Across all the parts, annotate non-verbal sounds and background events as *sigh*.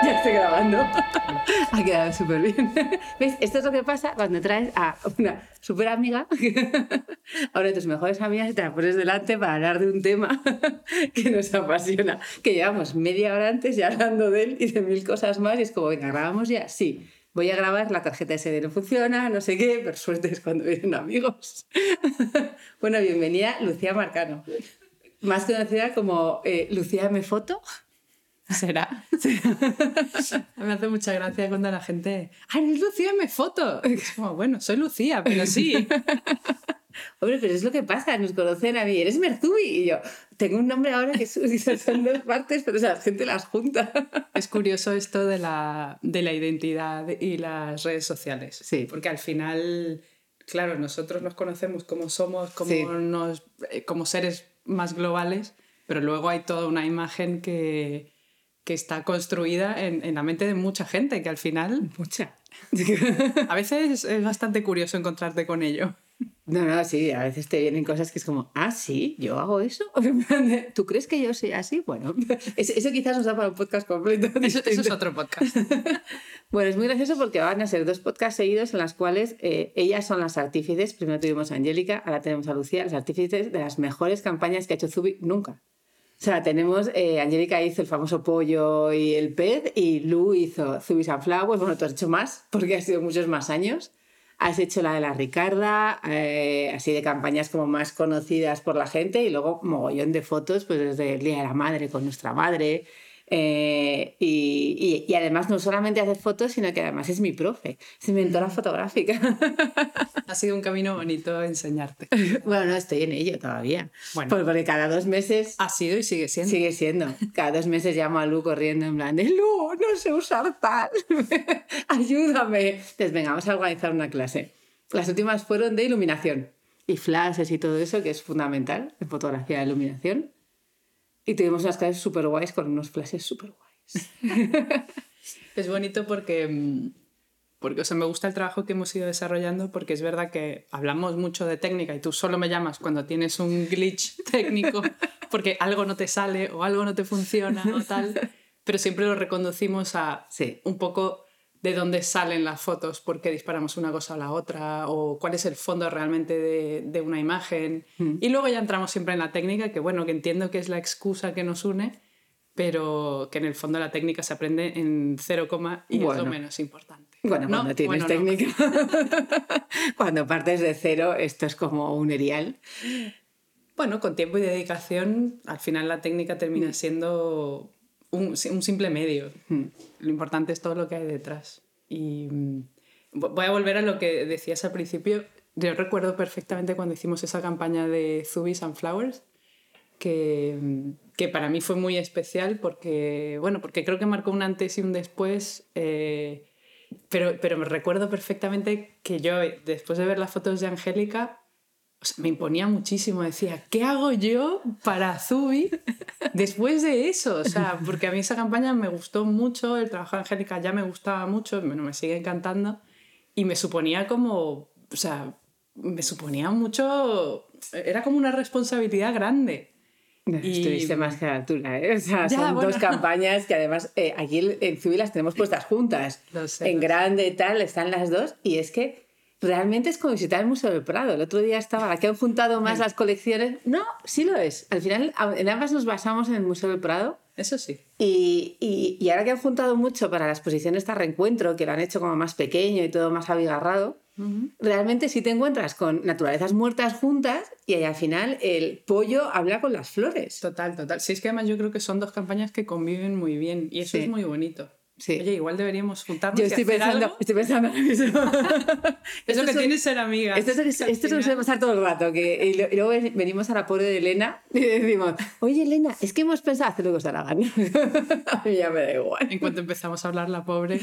*laughs* ya estoy grabando. Ha quedado súper bien. ¿Ves? Esto es lo que pasa cuando traes a una súper amiga, a una de tus mejores amigas, y te la pones delante para hablar de un tema *laughs* que nos apasiona. Que llevamos media hora antes ya hablando de él y de mil cosas más, y es como, venga, grabamos ya. Sí, voy a grabar, la tarjeta SD no funciona, no sé qué, pero suerte es cuando vienen amigos. *laughs* bueno, bienvenida Lucía Marcano, más conocida como eh, Lucía Me Foto. *laughs* ¿Será? *laughs* Me hace mucha gracia cuando la gente, ¡ay, es Lucía me foto! Es como, bueno, soy Lucía, pero sí. *laughs* Hombre, pero es lo que pasa, nos conocen a mí, eres Merzubi. Y yo, tengo un nombre ahora que son dos partes, pero o sea, la gente las junta. Es curioso esto de la, de la identidad y las redes sociales. Sí. Porque al final, claro, nosotros nos conocemos como somos, como, nos, eh, como seres más globales, pero luego hay toda una imagen que, que está construida en, en, la mente de mucha gente, que al final... Mucha. *laughs* a veces es bastante curioso encontrarte con ello. No, no, sí, a veces te vienen cosas que es como, ah, sí, yo hago eso. *laughs* ¿Tú crees que yo soy así? Bueno, *laughs* eso, quizás nos da para un podcast completo. Eso, eso es otro podcast. bueno, es muy gracioso porque van a ser dos podcasts seguidos en las cuales eh, ellas son las artífices. Primero tuvimos a Angélica, ahora tenemos a Lucía, las artífices de las mejores campañas que ha hecho Zubi nunca. O sea, tenemos, eh, Angélica hizo el famoso pollo y el pez y Lu hizo Zubis and Flowers. Bueno, tú has hecho más porque ha sido muchos más años. Has hecho la de la Ricarda, eh, así de campañas como más conocidas por la gente y luego mogollón de fotos, pues desde el Día de la Madre con nuestra madre. Eh, y, y, además no solamente hace fotos, sino que además es mi profe, es mi mentora fotográfica. *laughs* Ha sido un camino bonito enseñarte. *laughs* Bueno, no estoy en ello todavía. Bueno, porque cada dos meses... Ha sido y sigue siendo. Sigue siendo. Cada dos meses llamo a Lu corriendo en plan de Lu, no sé usar tal, *laughs* ayúdame. Entonces, venga, vamos a organizar una clase. Las últimas fueron de iluminación y flashes y todo eso, que es fundamental en fotografía de iluminación. Y tuvimos unas clases súper guays con unos flashes súper guays. *laughs* es bonito porque, porque o sea, me gusta el trabajo que hemos ido desarrollando porque es verdad que hablamos mucho de técnica y tú solo me llamas cuando tienes un glitch técnico *laughs* porque algo no te sale o algo no te funciona o tal, pero siempre lo reconducimos a sí. un poco de dónde salen las fotos, por qué disparamos una cosa a la otra, o cuál es el fondo realmente de, de una imagen. Mm. Y luego ya entramos siempre en la técnica, que bueno, que entiendo que es la excusa que nos une, pero que en el fondo la técnica se aprende en cero coma y Bueno. es lo menos importante. Bueno, No, cuando tienes bueno, no. técnica, *laughs* *laughs* cuando partes de cero, esto es como un erial. Bueno, con tiempo y dedicación, al final la técnica termina siendo un, un simple medio. Mm. Lo importante es todo lo que hay detrás. Y mm, vo- voy a volver a lo que decías al principio. Yo recuerdo perfectamente cuando hicimos esa campaña de Zubis and Flowers, que, mm, que para mí fue muy especial porque, bueno, porque creo que marcó un antes y un después. eh, pero, pero me recuerdo perfectamente que yo, después de ver las fotos de Angélica, o sea, me imponía muchísimo. Decía, ¿qué hago yo para Zubi después de eso? O sea, porque a mí esa campaña me gustó mucho, el trabajo de Angélica ya me gustaba mucho, bueno, me sigue encantando. Y me suponía como, o sea, me suponía mucho, era como una responsabilidad grande. Y- Estuviste más que a la altura, ¿eh? O sea, Ya, son bueno. dos campañas que además eh, aquí en- Zubi las tenemos puestas juntas. Lo sé, en lo sé. grande y tal, están las dos. Y es que realmente es como visitar el Museo del Prado. El otro día estaba, que han juntado más las colecciones. No, sí lo es. Al final, en ambas nos basamos en el Museo del Prado. Eso sí. Y, y, y, ahora que han juntado mucho para la exposición esta reencuentro, que lo han hecho como más pequeño y todo más abigarrado, uh -huh. realmente sí te encuentras con naturalezas muertas juntas y ahí al final el pollo habla con las flores. Total, total. Sí, es que además yo creo que son dos campañas que conviven muy bien y eso sí. es muy bonito. Sí. Oye, igual deberíamos juntarnos. Yo estoy y hacer pensando, algo. estoy pensando mismo. Eso *laughs* *laughs* que tiene ser amiga. Esto, es- esto se nos suele pasar todo el rato. Que, y, lo- y luego ven- venimos a la pobre de Elena *laughs* y decimos: Oye, Elena, es que hemos pensado hacer lo que os mí ya me da igual. En cuanto empezamos a hablar, la pobre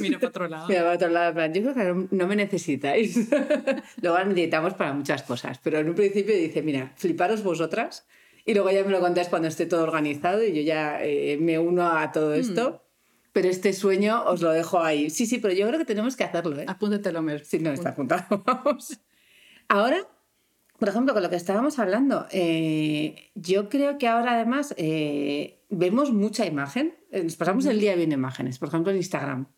mira para otro lado. Mira, para otro lado, en plan, yo creo que no- me necesitáis. luego necesitamos para muchas cosas. Pero en un principio dice: Mira, fliparos vosotras. Y luego ya me lo contáis cuando esté todo organizado y yo ya eh, me uno a todo esto. Pero este sueño os lo dejo ahí. Sí, sí, pero yo creo que tenemos que hacerlo, ¿eh? Apúntetelo, Mer. Sí, no está apuntado. *laughs* Vamos. Ahora, por ejemplo, con lo que estábamos hablando, eh, yo creo que ahora además eh, vemos mucha imagen. Eh, Nos pasamos el día viendo imágenes, por ejemplo, en Instagram.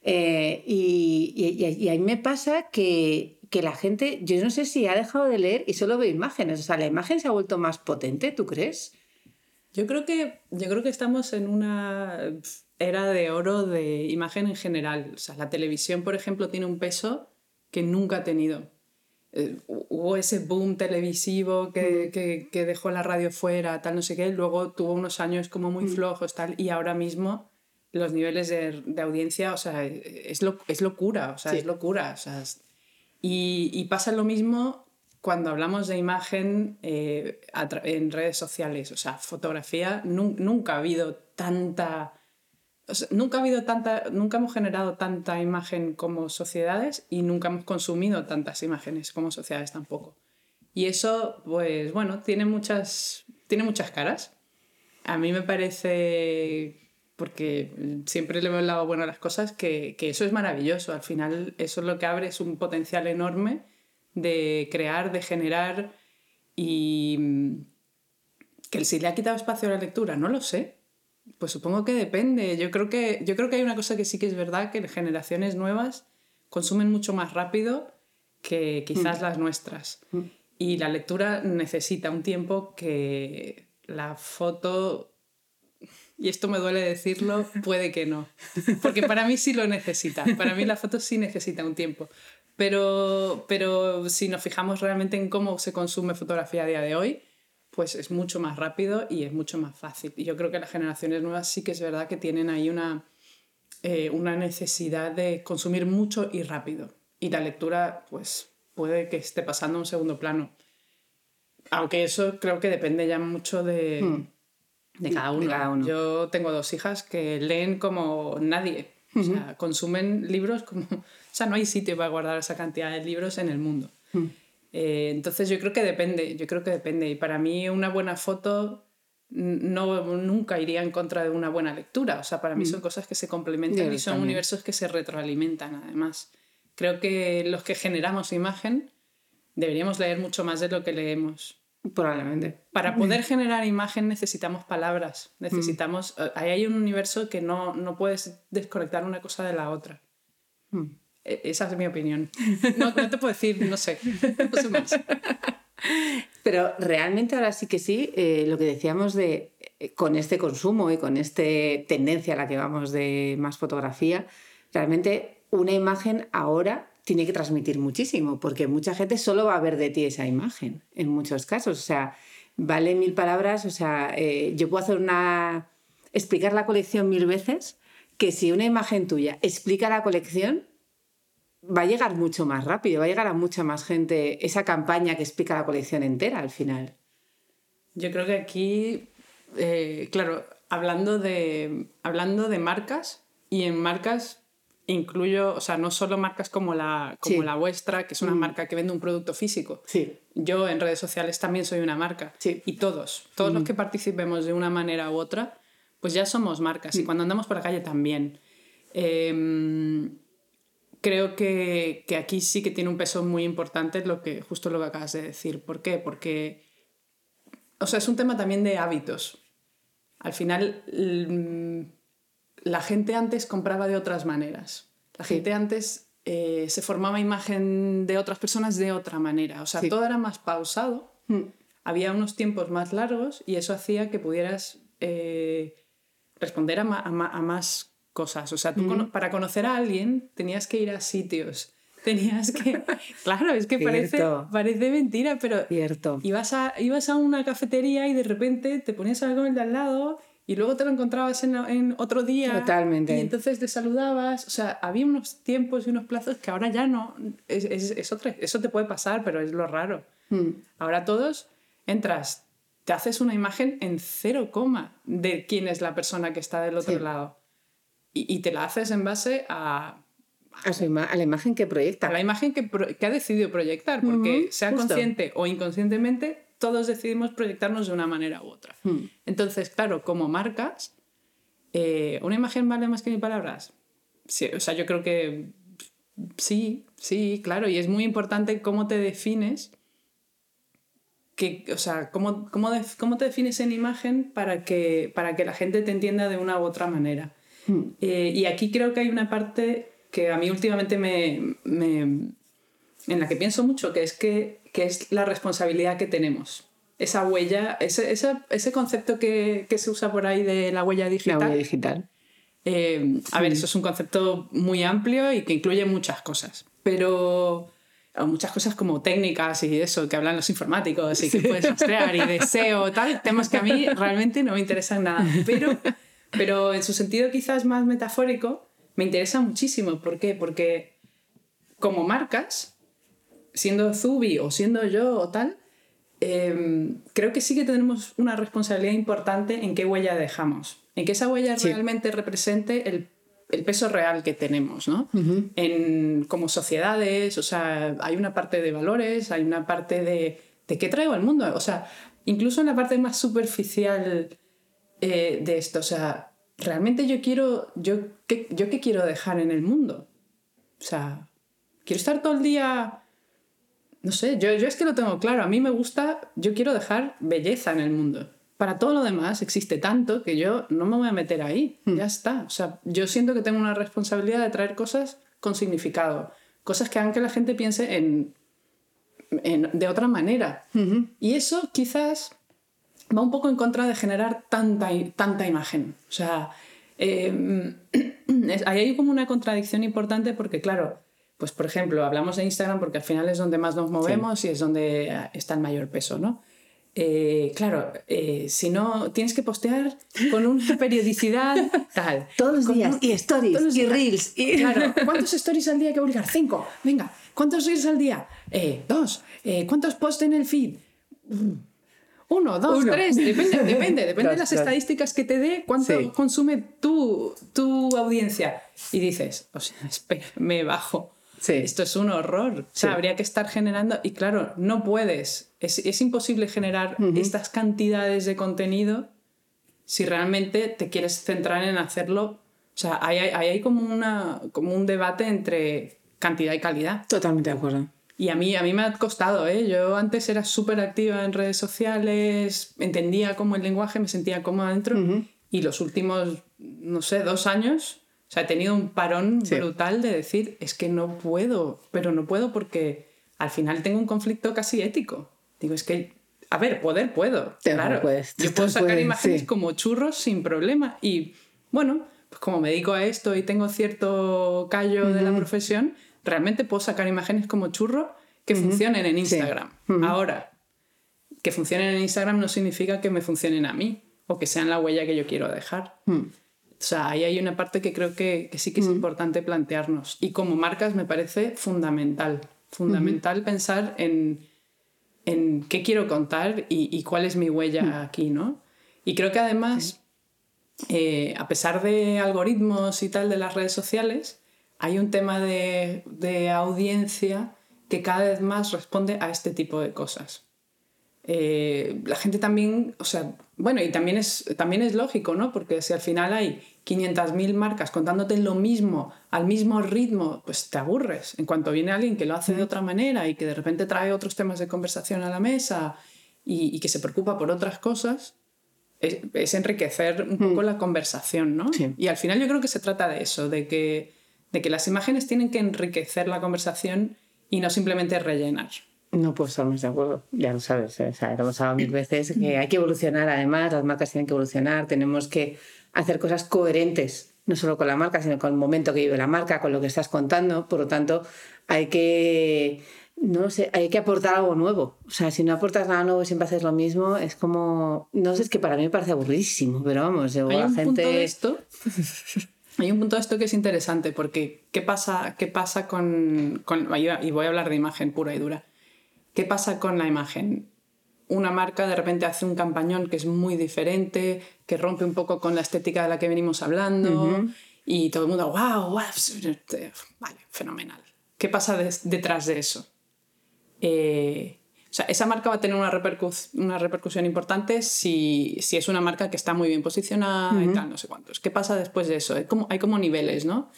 Eh, y, y- a mí me pasa que, que la gente, yo no sé si ha dejado de leer y solo ve imágenes. O sea, la imagen se ha vuelto más potente, ¿tú crees? Yo creo que, yo creo que estamos en una era de oro de imagen en general. O sea, la televisión, por ejemplo, tiene un peso que nunca ha tenido. Eh, hubo ese boom televisivo que, que, que dejó la radio fuera, tal, no sé qué. Luego tuvo unos años como muy flojos, tal. Y ahora mismo los niveles de, de audiencia, o sea, es, lo, es locura. O sea, Sí. es locura. O sea, es- y, y pasa lo mismo cuando hablamos de imagen eh, en redes sociales. O sea, fotografía, nun- nunca ha habido tanta... nunca ha habido tanta, nunca hemos generado tanta imagen como sociedades y nunca hemos consumido tantas imágenes como sociedades tampoco. Y eso, pues bueno, tiene muchas, tiene muchas caras. A mí me parece, porque siempre le veo el lado bueno a las cosas, que, que eso es maravilloso. Al final, eso es lo que abre es un potencial enorme de crear, de generar y mm, que si le ha quitado espacio a la lectura, no lo sé. Pues supongo que depende. Yo creo que, yo creo que hay una cosa que sí que es verdad, que generaciones nuevas consumen mucho más rápido que quizás las nuestras. Y la lectura necesita un tiempo que la foto, y esto me duele decirlo, puede que no. Porque para mí sí lo necesita. Para mí la foto sí necesita un tiempo. Pero, pero si nos fijamos realmente en cómo se consume fotografía a día de hoy, pues es mucho más rápido y es mucho más fácil. Y yo creo que las generaciones nuevas sí que es verdad que tienen ahí una, eh, una necesidad de consumir mucho y rápido. Y la lectura, pues puede que esté pasando a un segundo plano. Aunque eso creo que depende ya mucho de, Hmm. de, cada uno. De cada uno. Yo tengo dos hijas que leen como nadie. O sea, consumen libros como... *laughs* O sea, no hay sitio para guardar esa cantidad de libros en el mundo. Hmm. Eh, entonces yo creo que depende, yo creo que depende. Y para mí una buena foto no, nunca iría en contra de una buena lectura. O sea, para mí son cosas que se complementan Yo y son también. universos que se retroalimentan además. Creo que los que generamos imagen deberíamos leer mucho más de lo que leemos. Probablemente. Para poder generar imagen necesitamos palabras, necesitamos... eh, Ahí hay un universo que no, no puedes desconectar una cosa de la otra. E- Esa es mi opinión. *laughs* No, no te puedo decir, no sé. No sé más. Pero realmente ahora sí que sí, eh, lo que decíamos de eh, con este consumo y con esta tendencia a la que vamos de más fotografía, realmente una imagen ahora tiene que transmitir muchísimo, porque mucha gente solo va a ver de ti esa imagen, en muchos casos. O sea, vale mil palabras, o sea, eh, yo puedo hacer una... explicar la colección mil veces, que si una imagen tuya explica la colección, va a llegar mucho más rápido, va a llegar a mucha más gente esa campaña que explica la colección entera al final. Yo creo que aquí, eh, claro, hablando de, hablando de marcas, y en marcas incluyo, o sea, no solo marcas como la, como Sí. la vuestra, que es una Mm. marca que vende un producto físico. Sí. Yo en redes sociales también soy una marca. Sí. Y todos, todos los que participemos de una manera u otra, pues ya somos marcas. Y cuando andamos por la calle también. Em, creo que, que aquí sí que tiene un peso muy importante lo que, justo lo que acabas de decir. ¿Por qué? Porque, o sea, es un tema también de hábitos. Al final, mm, la gente antes compraba de otras maneras. La Sí. gente antes eh, se formaba imagen de otras personas de otra manera. O sea, Sí. todo era más pausado, Mm. había unos tiempos más largos y eso hacía que pudieras eh, responder a, más cosas. O sea, tú para conocer a alguien tenías que ir a sitios. *laughs* Tenías que... *laughs* Claro, es que parece, parece mentira, pero... Cierto. Ibas a, ibas a una cafetería y de repente te ponías algo en el de al lado y luego te lo encontrabas en, en, otro día. Totalmente. Y entonces te saludabas. O sea, había unos tiempos y unos plazos que ahora ya no. Es, es, eso te puede pasar, pero es lo raro. Hmm. Ahora todos entras, te haces una imagen en cero coma de quién es la persona que está del otro lado. Y, y, te la haces en base a. A, a, la imagen que proyecta. A la imagen que, que ha decidido proyectar, porque sea consciente o inconscientemente, todos decidimos proyectarnos de una manera u otra. Hmm. Entonces, claro, como marcas, eh, ¿una imagen vale más que mil palabras? Sí, o sea, yo creo que sí, sí, claro, y es muy importante cómo te defines, que, o sea, cómo, cómo, cómo te defines en imagen para que, para que la gente te entienda de una u otra manera. Eh, y aquí creo que hay una parte que a mí últimamente me, me, en la que pienso mucho, que es que que es la responsabilidad que tenemos. Esa huella, ese, ese, concepto que, que, se usa por ahí de la huella digital. La huella digital. Eh, a ver, eso es un concepto muy amplio y que incluye muchas cosas, pero muchas cosas como técnicas y eso que hablan los informáticos y que puedes rastrear y deseo, tal, temas que a mí realmente no me interesan nada. Pero, pero en su sentido quizás más metafórico, me interesa muchísimo. ¿Por qué? Porque como marcas siendo Zubi o siendo yo o tal, em, creo que sí que tenemos una responsabilidad importante en qué huella dejamos, en que esa huella realmente represente el, el, peso real que tenemos, ¿no? en, como sociedades, o sea, hay una parte de valores, hay una parte de, de qué traigo al mundo, o sea, incluso en la parte más superficial eh, de esto, o sea, realmente yo quiero, yo ¿qué, yo qué quiero dejar en el mundo, o sea, quiero estar todo el día no sé, yo, yo es que lo tengo claro. A mí me gusta, yo quiero dejar belleza en el mundo. Para todo lo demás existe tanto que yo no me voy a meter ahí. Hmm. Ya está. O sea, yo siento que tengo una responsabilidad de traer cosas con significado. Cosas que hagan que la gente piense en, de otra manera. Y eso quizás va un poco en contra de generar tanta, tanta imagen. O sea, *clears throat* eh, ahí hay como una contradicción importante porque, claro, pues por ejemplo, hablamos de Instagram porque al final es donde más nos movemos y es donde eh, está el mayor peso, ¿no? Eh, claro, eh, si no, tienes que postear con una *laughs* periodicidad tal. Todos los días. Y stories, y reels. Y... *laughs* Claro, ¿cuántos stories al día hay que publicar? Cinco. Venga, ¿cuántos reels al día? dos. ¿Cuántos posts en el feed? Uno, dos, tres, depende, depende, *laughs* depende de las estadísticas que te dé, cuánto consume tu, tu audiencia. Y dices, o sea, espera, me bajo. Esto es un horror. O sea, habría que estar generando. Y claro, no puedes. Es, imposible generar estas cantidades de contenido si realmente te quieres centrar en hacerlo. O sea, hay, hay, como, una, como un debate entre cantidad y calidad. Totalmente de acuerdo. Y a mí, a mí me ha costado, ¿eh? Yo antes era súper activa en redes sociales, entendía cómo el lenguaje, me sentía cómoda dentro. Y los últimos, no sé, dos años o sea, he tenido un parón brutal de decir, es que no puedo, pero no puedo porque al final tengo un conflicto casi ético. Digo, es que, a ver, poder puedo. claro, yo puedo sacar imágenes como churros sin problema. Y bueno, pues como me dedico a esto y tengo cierto callo de la profesión, realmente puedo sacar imágenes como churro que funcionen en Instagram. Ahora, que funcionen en Instagram no significa que me funcionen a mí o que sean la huella que yo quiero dejar. O sea, ahí hay una parte que creo que, sí que es importante plantearnos. Y como marcas me parece fundamental. Fundamental pensar en, en, qué quiero contar y, cuál es mi huella aquí, ¿no? Y creo que además, eh, a pesar de algoritmos y tal de las redes sociales, hay un tema de, de audiencia que cada vez más responde a este tipo de cosas. Eh, la gente también, o sea, bueno, y también es, también es lógico, ¿no? Porque si al final hay 500.000 marcas contándote lo mismo, al mismo ritmo, pues te aburres. En cuanto viene alguien que lo hace de otra manera y que de repente trae otros temas de conversación a la mesa y, que se preocupa por otras cosas, es, enriquecer un poco la conversación, ¿no? Y al final yo creo que se trata de eso, de que, de que las imágenes tienen que enriquecer la conversación y no simplemente rellenar. No puedo estar más de acuerdo, ya lo sabes, ¿eh? o sea, lo hemos hablado mil veces, que hay que evolucionar además, las marcas tienen que evolucionar, tenemos que hacer cosas coherentes, no solo con la marca, sino con el momento que vive la marca, con lo que estás contando, por lo tanto, hay que, no sé, hay que aportar algo nuevo, o sea, si no aportas nada nuevo y siempre haces lo mismo, es como, no sé, es que para mí me parece aburridísimo, pero vamos, yo, Hay la un gente... punto de esto. *laughs* Hay un punto de esto que es interesante, porque ¿qué pasa, qué pasa con, con- Y voy a hablar de imagen pura y dura. ¿Qué pasa con la imagen? Una marca de repente hace un campañón que es muy diferente, que rompe un poco con la estética de la que venimos hablando, y todo el mundo, wow, wow, vale, fenomenal. ¿Qué pasa detrás de eso? Eh, sea, esa marca va a tener una, repercus- una repercusión importante si, si es una marca que está muy bien posicionada y tal, no sé cuántos. ¿Qué pasa después de eso? Hay como, hay como niveles, ¿no?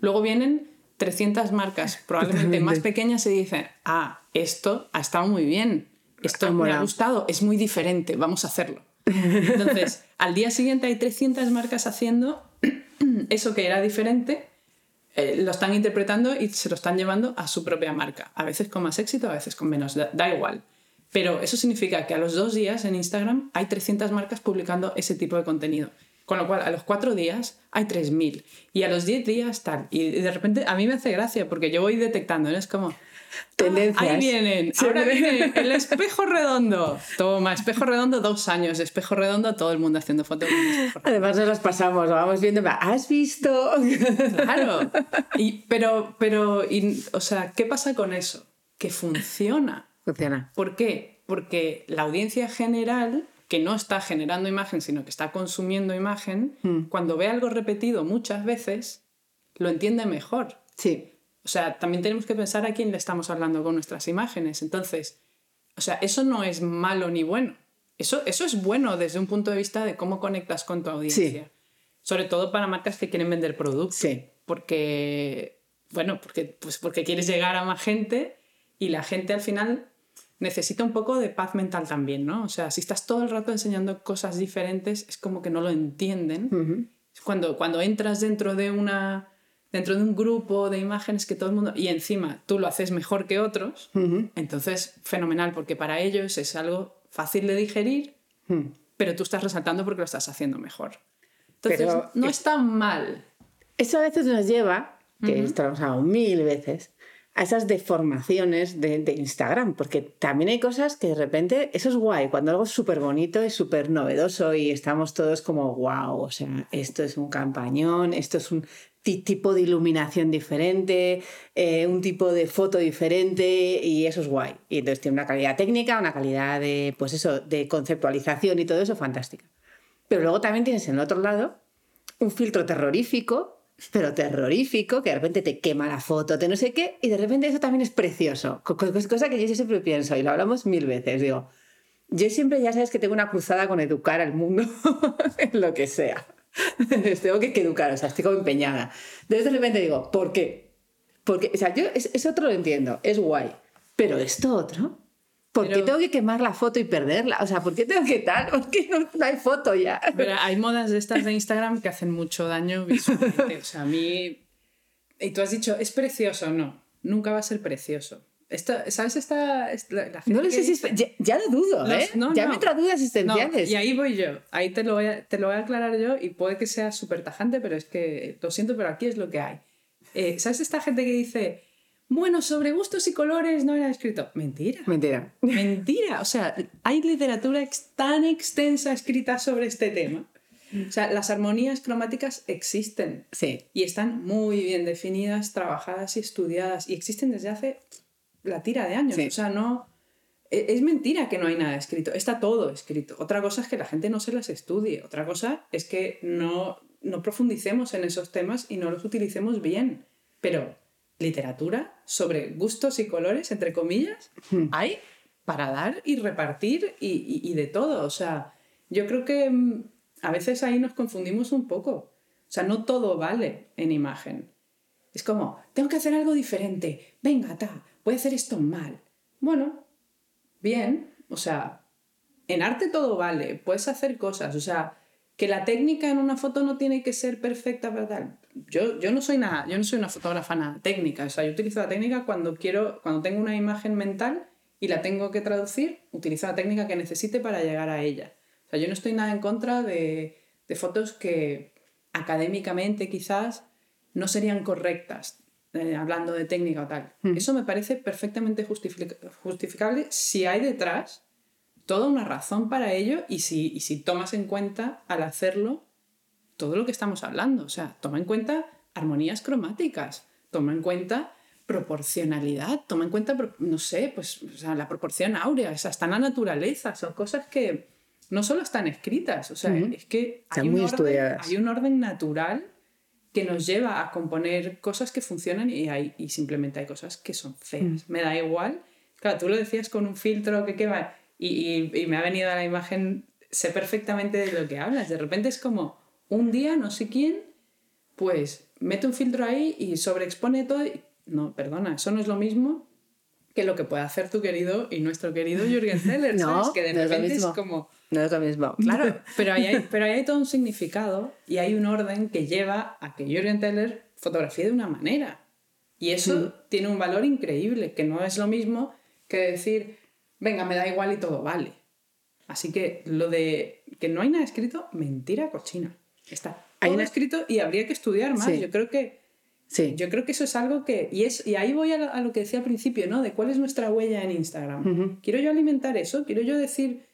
Luego vienen 300 marcas, *laughs* probablemente más pequeñas, y dicen, ah, esto ha estado muy bien, esto me ha molado". gustado, es muy diferente, vamos a hacerlo. Entonces, *laughs* al día siguiente hay 300 marcas haciendo *clears throat* eso que era diferente, eh, lo están interpretando y se lo están llevando a su propia marca. A veces con más éxito, a veces con menos, da, da igual. Pero eso significa que a los dos días en Instagram hay 300 marcas publicando ese tipo de contenido. Con lo cual, a los cuatro días hay 3.000. Y a los 10 días tal. Y de repente a mí me hace gracia porque yo voy detectando, ¿no? Es como... Tendencias. "Ah, ahí vienen. Ahora viene *laughs* el espejo redondo. Toma, espejo redondo, dos años. Espejo redondo, todo el mundo haciendo fotos. Además nos las pasamos, lo vamos viendo, ¿has visto? *laughs* Claro. Y, pero, pero y, o sea, ¿qué pasa con eso? Que funciona. Funciona. ¿Por qué? Porque la audiencia general, que no está generando imagen, sino que está consumiendo imagen, cuando ve algo repetido muchas veces, lo entiende mejor. Sí. O sea, también tenemos que pensar a quién le estamos hablando con nuestras imágenes. Entonces, o sea, eso no es malo ni bueno. Eso, eso es bueno desde un punto de vista de cómo conectas con tu audiencia. Sobre todo para marcas que quieren vender productos. Sí. Porque, bueno, porque, pues porque quieres llegar a más gente y la gente al final necesita un poco de paz mental también, ¿no? O sea, si estás todo el rato enseñando cosas diferentes, es como que no lo entienden. Ujú. Es Cuando, cuando entras dentro de una dentro de un grupo de imágenes que todo el mundo y encima tú lo haces mejor que otros, entonces fenomenal porque para ellos es algo fácil de digerir, Mm. pero tú estás resaltando porque lo estás haciendo mejor. Entonces Pero no es- tan mal. Eso a veces nos lleva, que esto lo hemos hablado mil veces, a esas deformaciones de, de Instagram, porque también hay cosas que de repente, eso es guay, cuando algo es súper bonito, es súper novedoso y estamos todos como, wow, o sea, esto es un campañón, esto es un tipo de iluminación diferente, eh, un tipo de foto diferente y eso es guay. Y entonces tiene una calidad técnica, una calidad de, pues eso, de conceptualización y todo eso fantástica. Pero luego también tienes en el otro lado un filtro terrorífico, pero terrorífico, que de repente te quema la foto, te no sé qué, y de repente eso también es precioso. Co- co- Cosa que yo siempre pienso, y lo hablamos mil veces, digo, yo siempre ya sabes que tengo una cruzada con educar al mundo *laughs* en lo que sea. *laughs* Tengo que educar, o sea, estoy como empeñada. Entonces de repente digo, ¿por qué? Porque, o sea, yo es, es otro lo entiendo, es guay, pero esto otro, ¿por qué Pero- tengo que quemar la foto y perderla? O sea, ¿por qué tengo que tal? ¿Por qué no, no hay foto ya? Pero hay modas de estas de Instagram que hacen mucho daño visualmente. O sea, a mí... Y tú has dicho, es precioso. No, nunca va a ser precioso. Esta, ¿Sabes esta... la, No lo sé si es- ya, ya lo dudo, Los- ¿eh? no, ya no. me entra dudas No, existenciales. y ahí voy yo. Ahí te lo voy a, te lo voy a aclarar yo y puede que sea súper tajante, pero es que lo siento, pero aquí es lo que hay. Eh, ¿Sabes esta gente que dice, bueno, sobre gustos y colores no era escrito? Mentira. Mentira. Mentira. O sea, hay literatura ex- tan extensa escrita sobre este tema. O sea, las armonías cromáticas existen Sí. y están muy bien definidas, trabajadas y estudiadas y existen desde hace la tira de años. Sí. O sea, no... e- Es mentira que no hay nada escrito, está todo escrito. Otra cosa es que la gente no se las estudie, otra cosa es que no, no profundicemos en esos temas y no los utilicemos bien. Pero literatura sobre gustos y colores, entre comillas, Hmm. hay para dar y repartir y, y- y de todo. O sea, yo creo que mm, a veces ahí nos confundimos un poco. O sea, no todo vale en imagen. Es como, tengo que hacer algo diferente. Venga, ta, voy a hacer esto mal. Bueno, bien. O sea, en arte todo vale. Puedes hacer cosas. O sea, que la técnica en una foto no tiene que ser perfecta para tal. Yo, yo no soy nada, yo no soy una fotógrafa nada técnica. O sea, yo utilizo la técnica cuando quiero, cuando tengo una imagen mental y la tengo que traducir, utilizo la técnica que necesite para llegar a ella. O sea, yo no estoy nada en contra de, de fotos que académicamente quizás no serían correctas, eh, hablando de técnica o tal. Mm. Eso me parece perfectamente justific- justificable si hay detrás toda una razón para ello y si, y si tomas en cuenta al hacerlo todo lo que estamos hablando. O sea, toma en cuenta armonías cromáticas, toma en cuenta proporcionalidad, toma en cuenta, no sé, pues o sea, la proporción áurea, o sea, está en la naturaleza, son cosas que no solo están escritas, o sea, Ujú. es que Están hay un, muy orden, hay un orden natural que nos lleva a componer cosas que funcionan y, hay, y simplemente hay cosas que son feas. Me da igual. Claro, tú lo decías con un filtro que qué va y, y- y me ha venido a la imagen, sé perfectamente de lo que hablas. De repente es como un día, no sé quién, pues mete un filtro ahí y sobreexpone todo. y- No, perdona, eso no es lo mismo que lo que puede hacer tu querido y nuestro querido Jürgen Zeller, *laughs* No, ¿sabes? Que de no es lo repente es como... No es lo mismo. *laughs* Claro, pero ahí, hay, pero ahí hay todo un significado y hay un orden que lleva a que Jürgen Teller fotografíe de una manera. Y eso tiene un valor increíble, que no es lo mismo que decir, venga, me da igual y todo vale. Así que lo de que no hay nada escrito, mentira cochina. Está Hay escrito y habría que estudiar más. Sí. Yo creo que Sí. yo creo que eso es algo que. Y, es, y ahí voy a lo, que decía al principio, ¿no? De cuál es nuestra huella en Instagram. ¿Quiero yo alimentar eso? ¿Quiero yo decir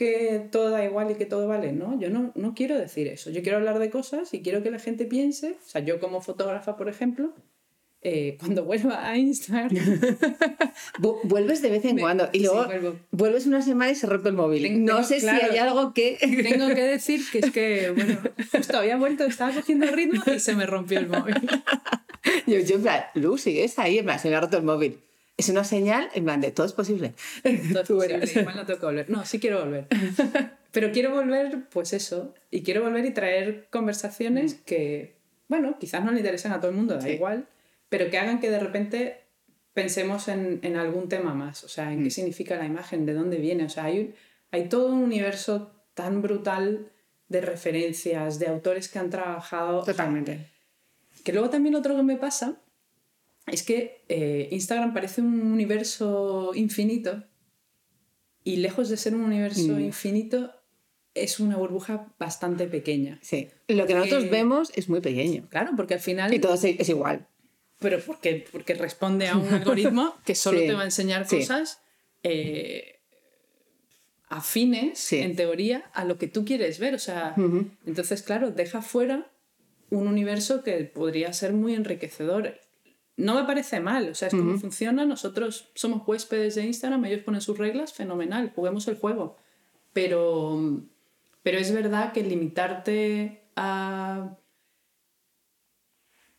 que todo da igual y que todo vale? No, yo no, no quiero decir eso. Yo quiero hablar de cosas y quiero que la gente piense. O sea, yo como fotógrafa, por ejemplo, eh, *laughs* cuando vuelva a Instagram. *laughs* Vu- Vuelves de vez en cuando y luego vuelves una semana y se rompe el móvil. Tengo- no sé claro. si hay algo que... *laughs* Tengo que decir que es que, bueno, justo había vuelto, estaba cogiendo el ritmo y se me rompió el móvil. yo, yo en plan, Lu, sigues ahí, en plan, se me ha roto el móvil. Es una señal, en plan, de todo es posible. Todo es *laughs* posible, igual no tengo que volver. No, sí quiero volver. *laughs* Pero quiero volver, pues eso. Y quiero volver y traer conversaciones que, bueno, quizás no le interesan a todo el mundo, da Sí. igual, pero que hagan que de repente pensemos en, en algún tema más. O sea, en qué significa la imagen, de dónde viene. O sea, hay, un- hay todo un universo tan brutal de referencias, de autores que han trabajado. Totalmente. Que luego también otro que me pasa es que eh, Instagram parece un universo infinito y lejos de ser un universo Mm. infinito es una burbuja bastante pequeña. Sí. Lo que nosotros Eh, vemos es muy pequeño. Claro, porque al final... Y todo es, igual. Pero porque, porque responde a un *laughs* algoritmo que solo Sí, te va a enseñar sí. cosas eh, afines, Sí. en teoría, a lo que tú quieres ver. O sea, entonces, claro, deja fuera un universo que podría ser muy enriquecedor. No me parece mal, o sea, es como funciona. Nosotros somos huéspedes de Instagram, ellos ponen sus reglas, fenomenal, juguemos el juego. Pero, pero es verdad que limitarte a,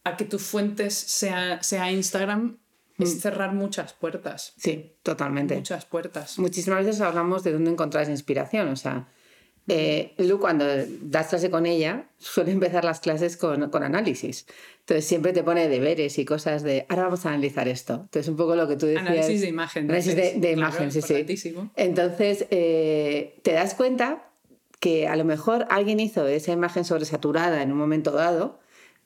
a que tus fuentes sea, sea Instagram es cerrar muchas puertas. Sí, totalmente. Muchas puertas. Muchísimas veces hablamos de dónde encontrar esa inspiración. O sea, eh, Lu, cuando das clase con ella, suele empezar las clases con, con análisis. Entonces siempre te pone deberes y cosas de, ahora vamos a analizar esto. Entonces un poco lo que tú decías. Análisis de imagen. Análisis de, de Claro, imagen, sí, sí. Entonces eh, te das cuenta que a lo mejor alguien hizo esa imagen sobresaturada en un momento dado,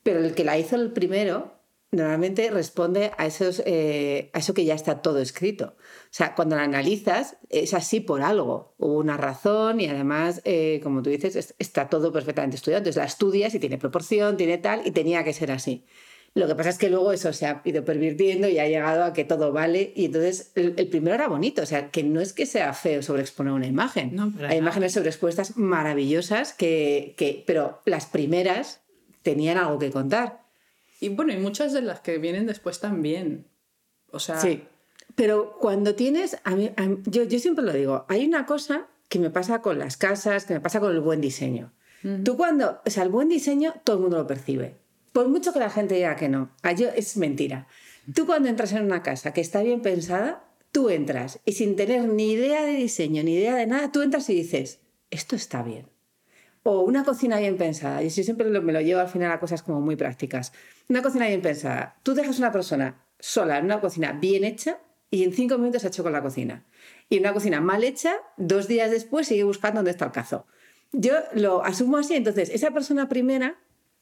pero el que la hizo el primero normalmente responde a, esos, eh, a eso que ya está todo escrito. O sea, cuando la analizas, es así por algo. Hubo una razón y además, eh, como tú dices, es- está todo perfectamente estudiado. Entonces la estudias y tiene proporción, tiene tal, y tenía que ser así. Lo que pasa es que luego eso se ha ido pervirtiendo y ha llegado a que todo vale. Y entonces el, el primero era bonito. O sea, que no es que sea feo sobreexponer una imagen. No, Hay imágenes sobreexpuestas maravillosas, que, que, pero las primeras tenían algo que contar. Y bueno, y muchas de las que vienen después también. O sea, Sí. Pero cuando tienes, a mí, a yo, yo siempre lo digo, hay una cosa que me pasa con las casas, que me pasa con el buen diseño. Tú cuando, o sea, el buen diseño todo el mundo lo percibe. Por mucho que la gente diga que no, a yo, es mentira. Tú cuando entras en una casa que está bien pensada, tú entras y sin tener ni idea de diseño, ni idea de nada, tú entras y dices, esto está bien. O una cocina bien pensada. Y yo siempre me lo llevo al final a cosas como muy prácticas. Una cocina bien pensada. Tú dejas una persona sola en una cocina bien hecha y en cinco minutos se ha hecho con la cocina. Y una cocina mal hecha, dos días después sigue buscando dónde está el cazo. Yo lo asumo así. Entonces, esa persona primera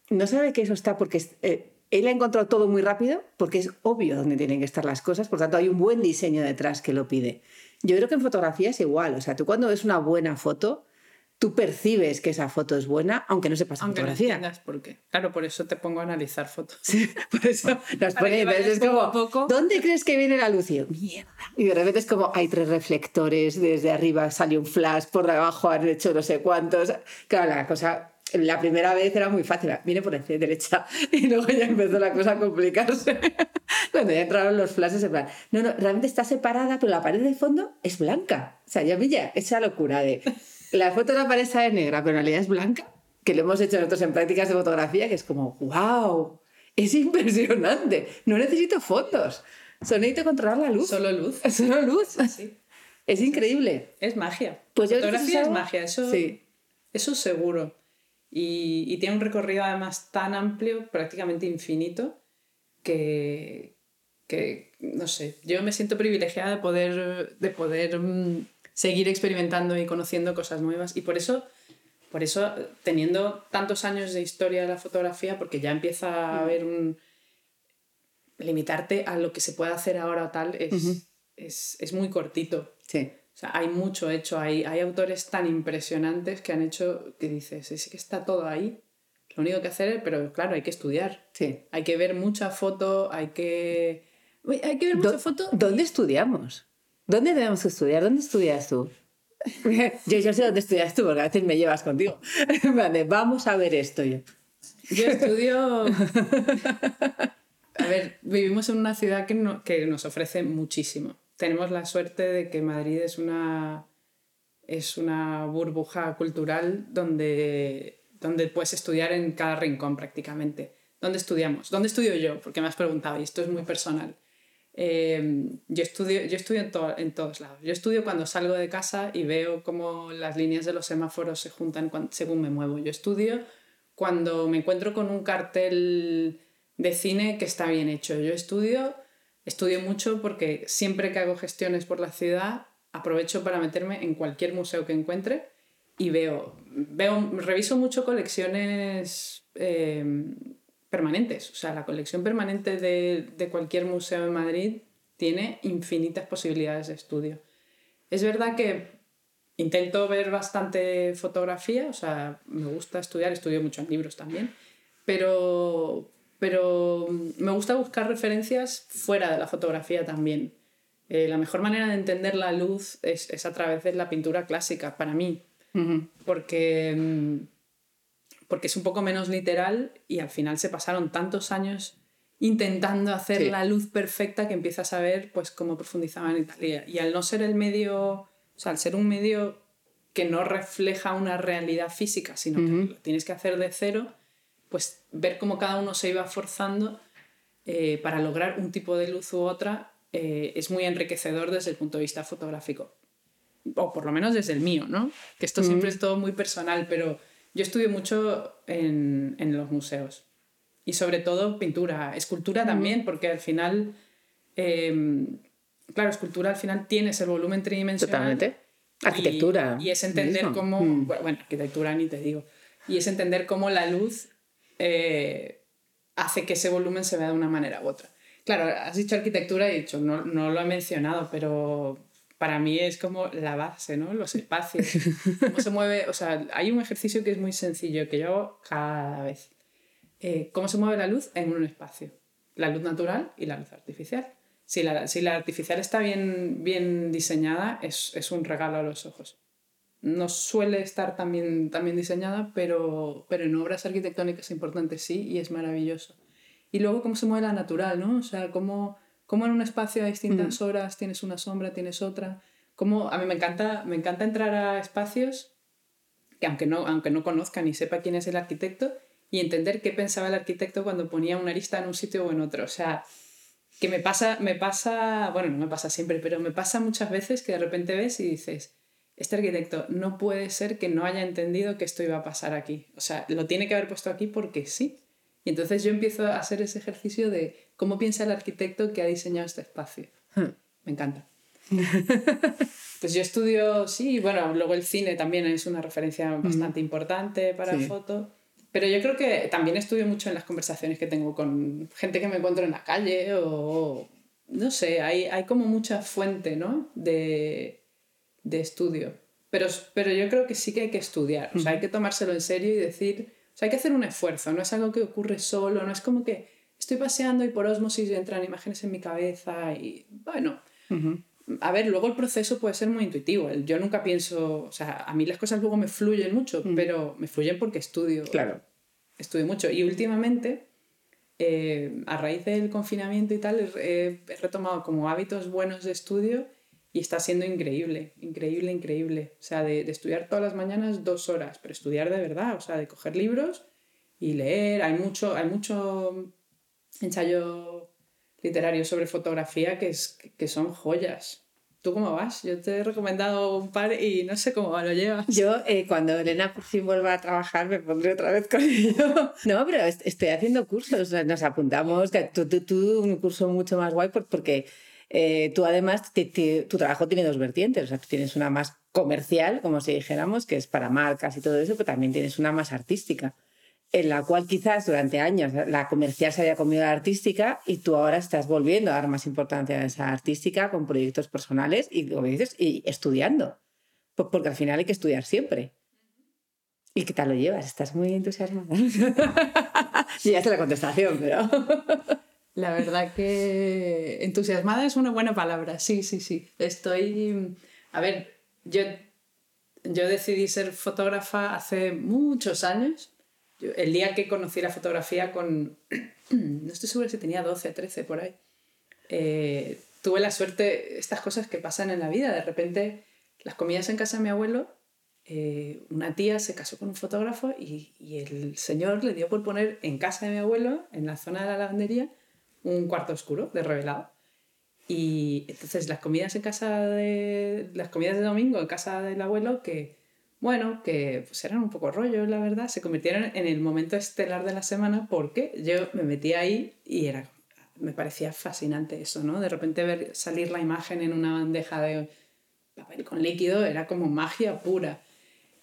no sabe que eso está porque eh, él ha encontrado todo muy rápido porque es obvio dónde tienen que estar las cosas, por tanto hay un buen diseño detrás que lo pide. Yo creo que en fotografía es igual, o sea, tú cuando ves una buena foto, tú percibes que esa foto es buena, aunque no sepas Aunque no fotografía. entiendas por qué. Claro, por eso te pongo a analizar fotos. Sí, *laughs* por eso *laughs* nos Para pone, que vayas es como, poco. ¿dónde crees que viene la luz? Y yo, mierda. Y de repente es como, hay tres reflectores, desde arriba sale un flash, por debajo han hecho no sé cuántos. Claro, la cosa, la primera vez era muy fácil, viene por la derecha. *laughs* Y luego ya empezó la cosa a complicarse. Cuando ya entraron los flashes, en plan, no, no, realmente está separada, pero la pared de fondo es blanca. O sea, ya pilla esa locura de, la foto de la pared sale negra, pero en realidad es blanca, que lo hemos hecho nosotros en prácticas de fotografía, que es como, wow, es impresionante. No necesito fondos, solo necesito controlar la luz. Solo luz. *laughs* Solo luz. Sí. Es increíble. Es magia. Pues yo Fotografía es magia, eso, Sí. eso seguro. Y, y tiene un recorrido además tan amplio, prácticamente infinito, que, que, no sé, yo me siento privilegiada de poder, de poder mm, seguir experimentando y conociendo cosas nuevas. Y por eso, por eso, teniendo tantos años de historia de la fotografía, porque ya empieza Mm. a haber un... Limitarte a lo que se puede hacer ahora o tal es, es, es muy cortito. Sí. O sea, hay mucho hecho, hay, hay autores tan impresionantes que han hecho que dices, es que está todo ahí. Lo único que hacer, pero claro, hay que estudiar. Sí. Hay que ver mucha foto, hay que... Hay que ver mucha ¿Dó- foto. ¿Dónde estudiamos? ¿Dónde tenemos que estudiar? ¿Dónde estudias tú? *laughs* yo, yo sé dónde estudias tú, porque a veces me llevas contigo. *laughs* Vamos a ver esto. Yo. Yo estudio... A ver, vivimos en una ciudad que, no- que nos ofrece muchísimo. Tenemos la suerte de que Madrid es una, es una burbuja cultural donde, donde puedes estudiar en cada rincón prácticamente. ¿Dónde estudiamos? ¿Dónde estudio yo? Porque me has preguntado y esto es muy personal. Eh, yo estudio, yo estudio en, to- en todos lados. Yo estudio cuando salgo de casa y veo cómo las líneas de los semáforos se juntan según me muevo. Yo estudio cuando me encuentro con un cartel de cine que está bien hecho. Yo estudio, estudio mucho porque siempre que hago gestiones por la ciudad aprovecho para meterme en cualquier museo que encuentre y veo, veo reviso mucho colecciones eh, permanentes. O sea, la colección permanente de, de cualquier museo en Madrid tiene infinitas posibilidades de estudio. Es verdad que intento ver bastante fotografía, o sea, me gusta estudiar, estudio mucho en libros también, pero, pero me gusta buscar referencias fuera de la fotografía también. Eh, la mejor manera de entender la luz es, es a través de la pintura clásica, para mí, porque, mm, porque es un poco menos literal y al final se pasaron tantos años intentando hacer Sí. la luz perfecta que empiezas a ver pues cómo profundizaban en Italia. Y al no ser el medio, o sea, al ser un medio que no refleja una realidad física, sino que lo tienes que hacer de cero, pues ver cómo cada uno se iba forzando eh, para lograr un tipo de luz u otra eh, es muy enriquecedor desde el punto de vista fotográfico o por lo menos desde el mío, ¿no? Que esto siempre es todo muy personal, pero yo estudio mucho en, en los museos. Y sobre todo pintura, escultura también, porque al final, eh, claro, escultura al final tienes el volumen tridimensional. Totalmente. Arquitectura. Y, es entender mismo. cómo, Mm. bueno, bueno, arquitectura ni te digo, y es entender cómo la luz eh, hace que ese volumen se vea de una manera u otra. Claro, has dicho arquitectura y he dicho, no, no lo he mencionado, pero para mí es como la base, ¿no? Los espacios. Cómo se mueve, o sea, hay un ejercicio que es muy sencillo, que yo hago cada vez. Eh, ¿Cómo se mueve la luz en un espacio? La luz natural y la luz artificial. Si la, si la artificial está bien, bien diseñada, es, es un regalo a los ojos. No suele estar tan bien, tan bien diseñada, pero, pero en obras arquitectónicas importantes sí, y es maravilloso. Y luego cómo se mueve la natural, ¿no? O sea, cómo, cómo en un espacio a distintas horas tienes una sombra, tienes otra. Cómo, a mí me encanta, me encanta entrar a espacios que aunque no, aunque no conozca ni sepa quién es el arquitecto, y entender qué pensaba el arquitecto cuando ponía una arista en un sitio o en otro. O sea, que me pasa, me pasa, bueno, no me pasa siempre, pero me pasa muchas veces que de repente ves y dices, este arquitecto no puede ser que no haya entendido que esto iba a pasar aquí. O sea, lo tiene que haber puesto aquí porque sí. Y entonces yo empiezo a hacer ese ejercicio de cómo piensa el arquitecto que ha diseñado este espacio. Hmm. Me encanta. *laughs* Pues yo estudio, sí, bueno, luego el cine también es una referencia bastante importante para Sí. foto, Pero yo creo que también estudio mucho en las conversaciones que tengo con gente que me encuentro en la calle o, no sé, hay, hay como mucha fuente, ¿no? De, de estudio. Pero, pero yo creo que sí que hay que estudiar, o sea, hay que tomárselo en serio y decir, o sea, hay que hacer un esfuerzo, no es algo que ocurre solo, no es como que estoy paseando y por osmosis entran imágenes en mi cabeza y bueno, a ver, luego el proceso puede ser muy intuitivo, yo nunca pienso, o sea, a mí las cosas luego me fluyen mucho, pero me fluyen porque estudio. Claro. Estudio mucho y últimamente, eh, a raíz del confinamiento y tal, he retomado como hábitos buenos de estudio y está siendo increíble, increíble, increíble. O sea, de, estudiar todas las mañanas dos horas, pero estudiar de verdad, o sea, de coger libros y leer. Hay mucho, hay mucho ensayo literario sobre fotografía que, es, que son joyas. ¿Tú cómo vas? Yo te he recomendado un par y no sé cómo lo llevas. Yo, eh, cuando Elena por fin vuelva a trabajar, me pondré otra vez con ello. *laughs* No, pero estoy haciendo cursos, nos apuntamos. Tú, tú, tú un curso mucho más guay porque eh, tú además, tu trabajo tiene dos vertientes, o sea, tú tienes una más comercial, como si dijéramos, que es para marcas y todo eso, pero también tienes una más artística, en la cual quizás durante años la comercial se había comido la artística y tú ahora estás volviendo a dar más importancia a esa artística con proyectos personales y, como dices, y estudiando, porque al final hay que estudiar siempre. ¿Y qué tal lo llevas? ¿Estás muy entusiasmada? *laughs* ya sé la contestación, pero... *laughs* La verdad que entusiasmada es una buena palabra, sí, sí, sí. Estoy, a ver, yo, yo decidí ser fotógrafa hace muchos años. el día que conocí la fotografía con, *clears throat* no estoy segura si tenía 12, 13 por ahí, eh, tuve la suerte, estas cosas que pasan en la vida, de repente las comidas en casa de mi abuelo, eh, una tía se casó con un fotógrafo y, y el señor le dio por poner en casa de mi abuelo, en la zona de la lavandería, un cuarto oscuro de revelado. Y entonces las comidas en casa de. las comidas de domingo en casa del abuelo, que, bueno, que pues eran un poco rollo, la verdad, se convirtieron en el momento estelar de la semana porque yo me metí ahí y era. me parecía fascinante eso, ¿no? De repente ver salir la imagen en una bandeja de papel con líquido era como magia pura.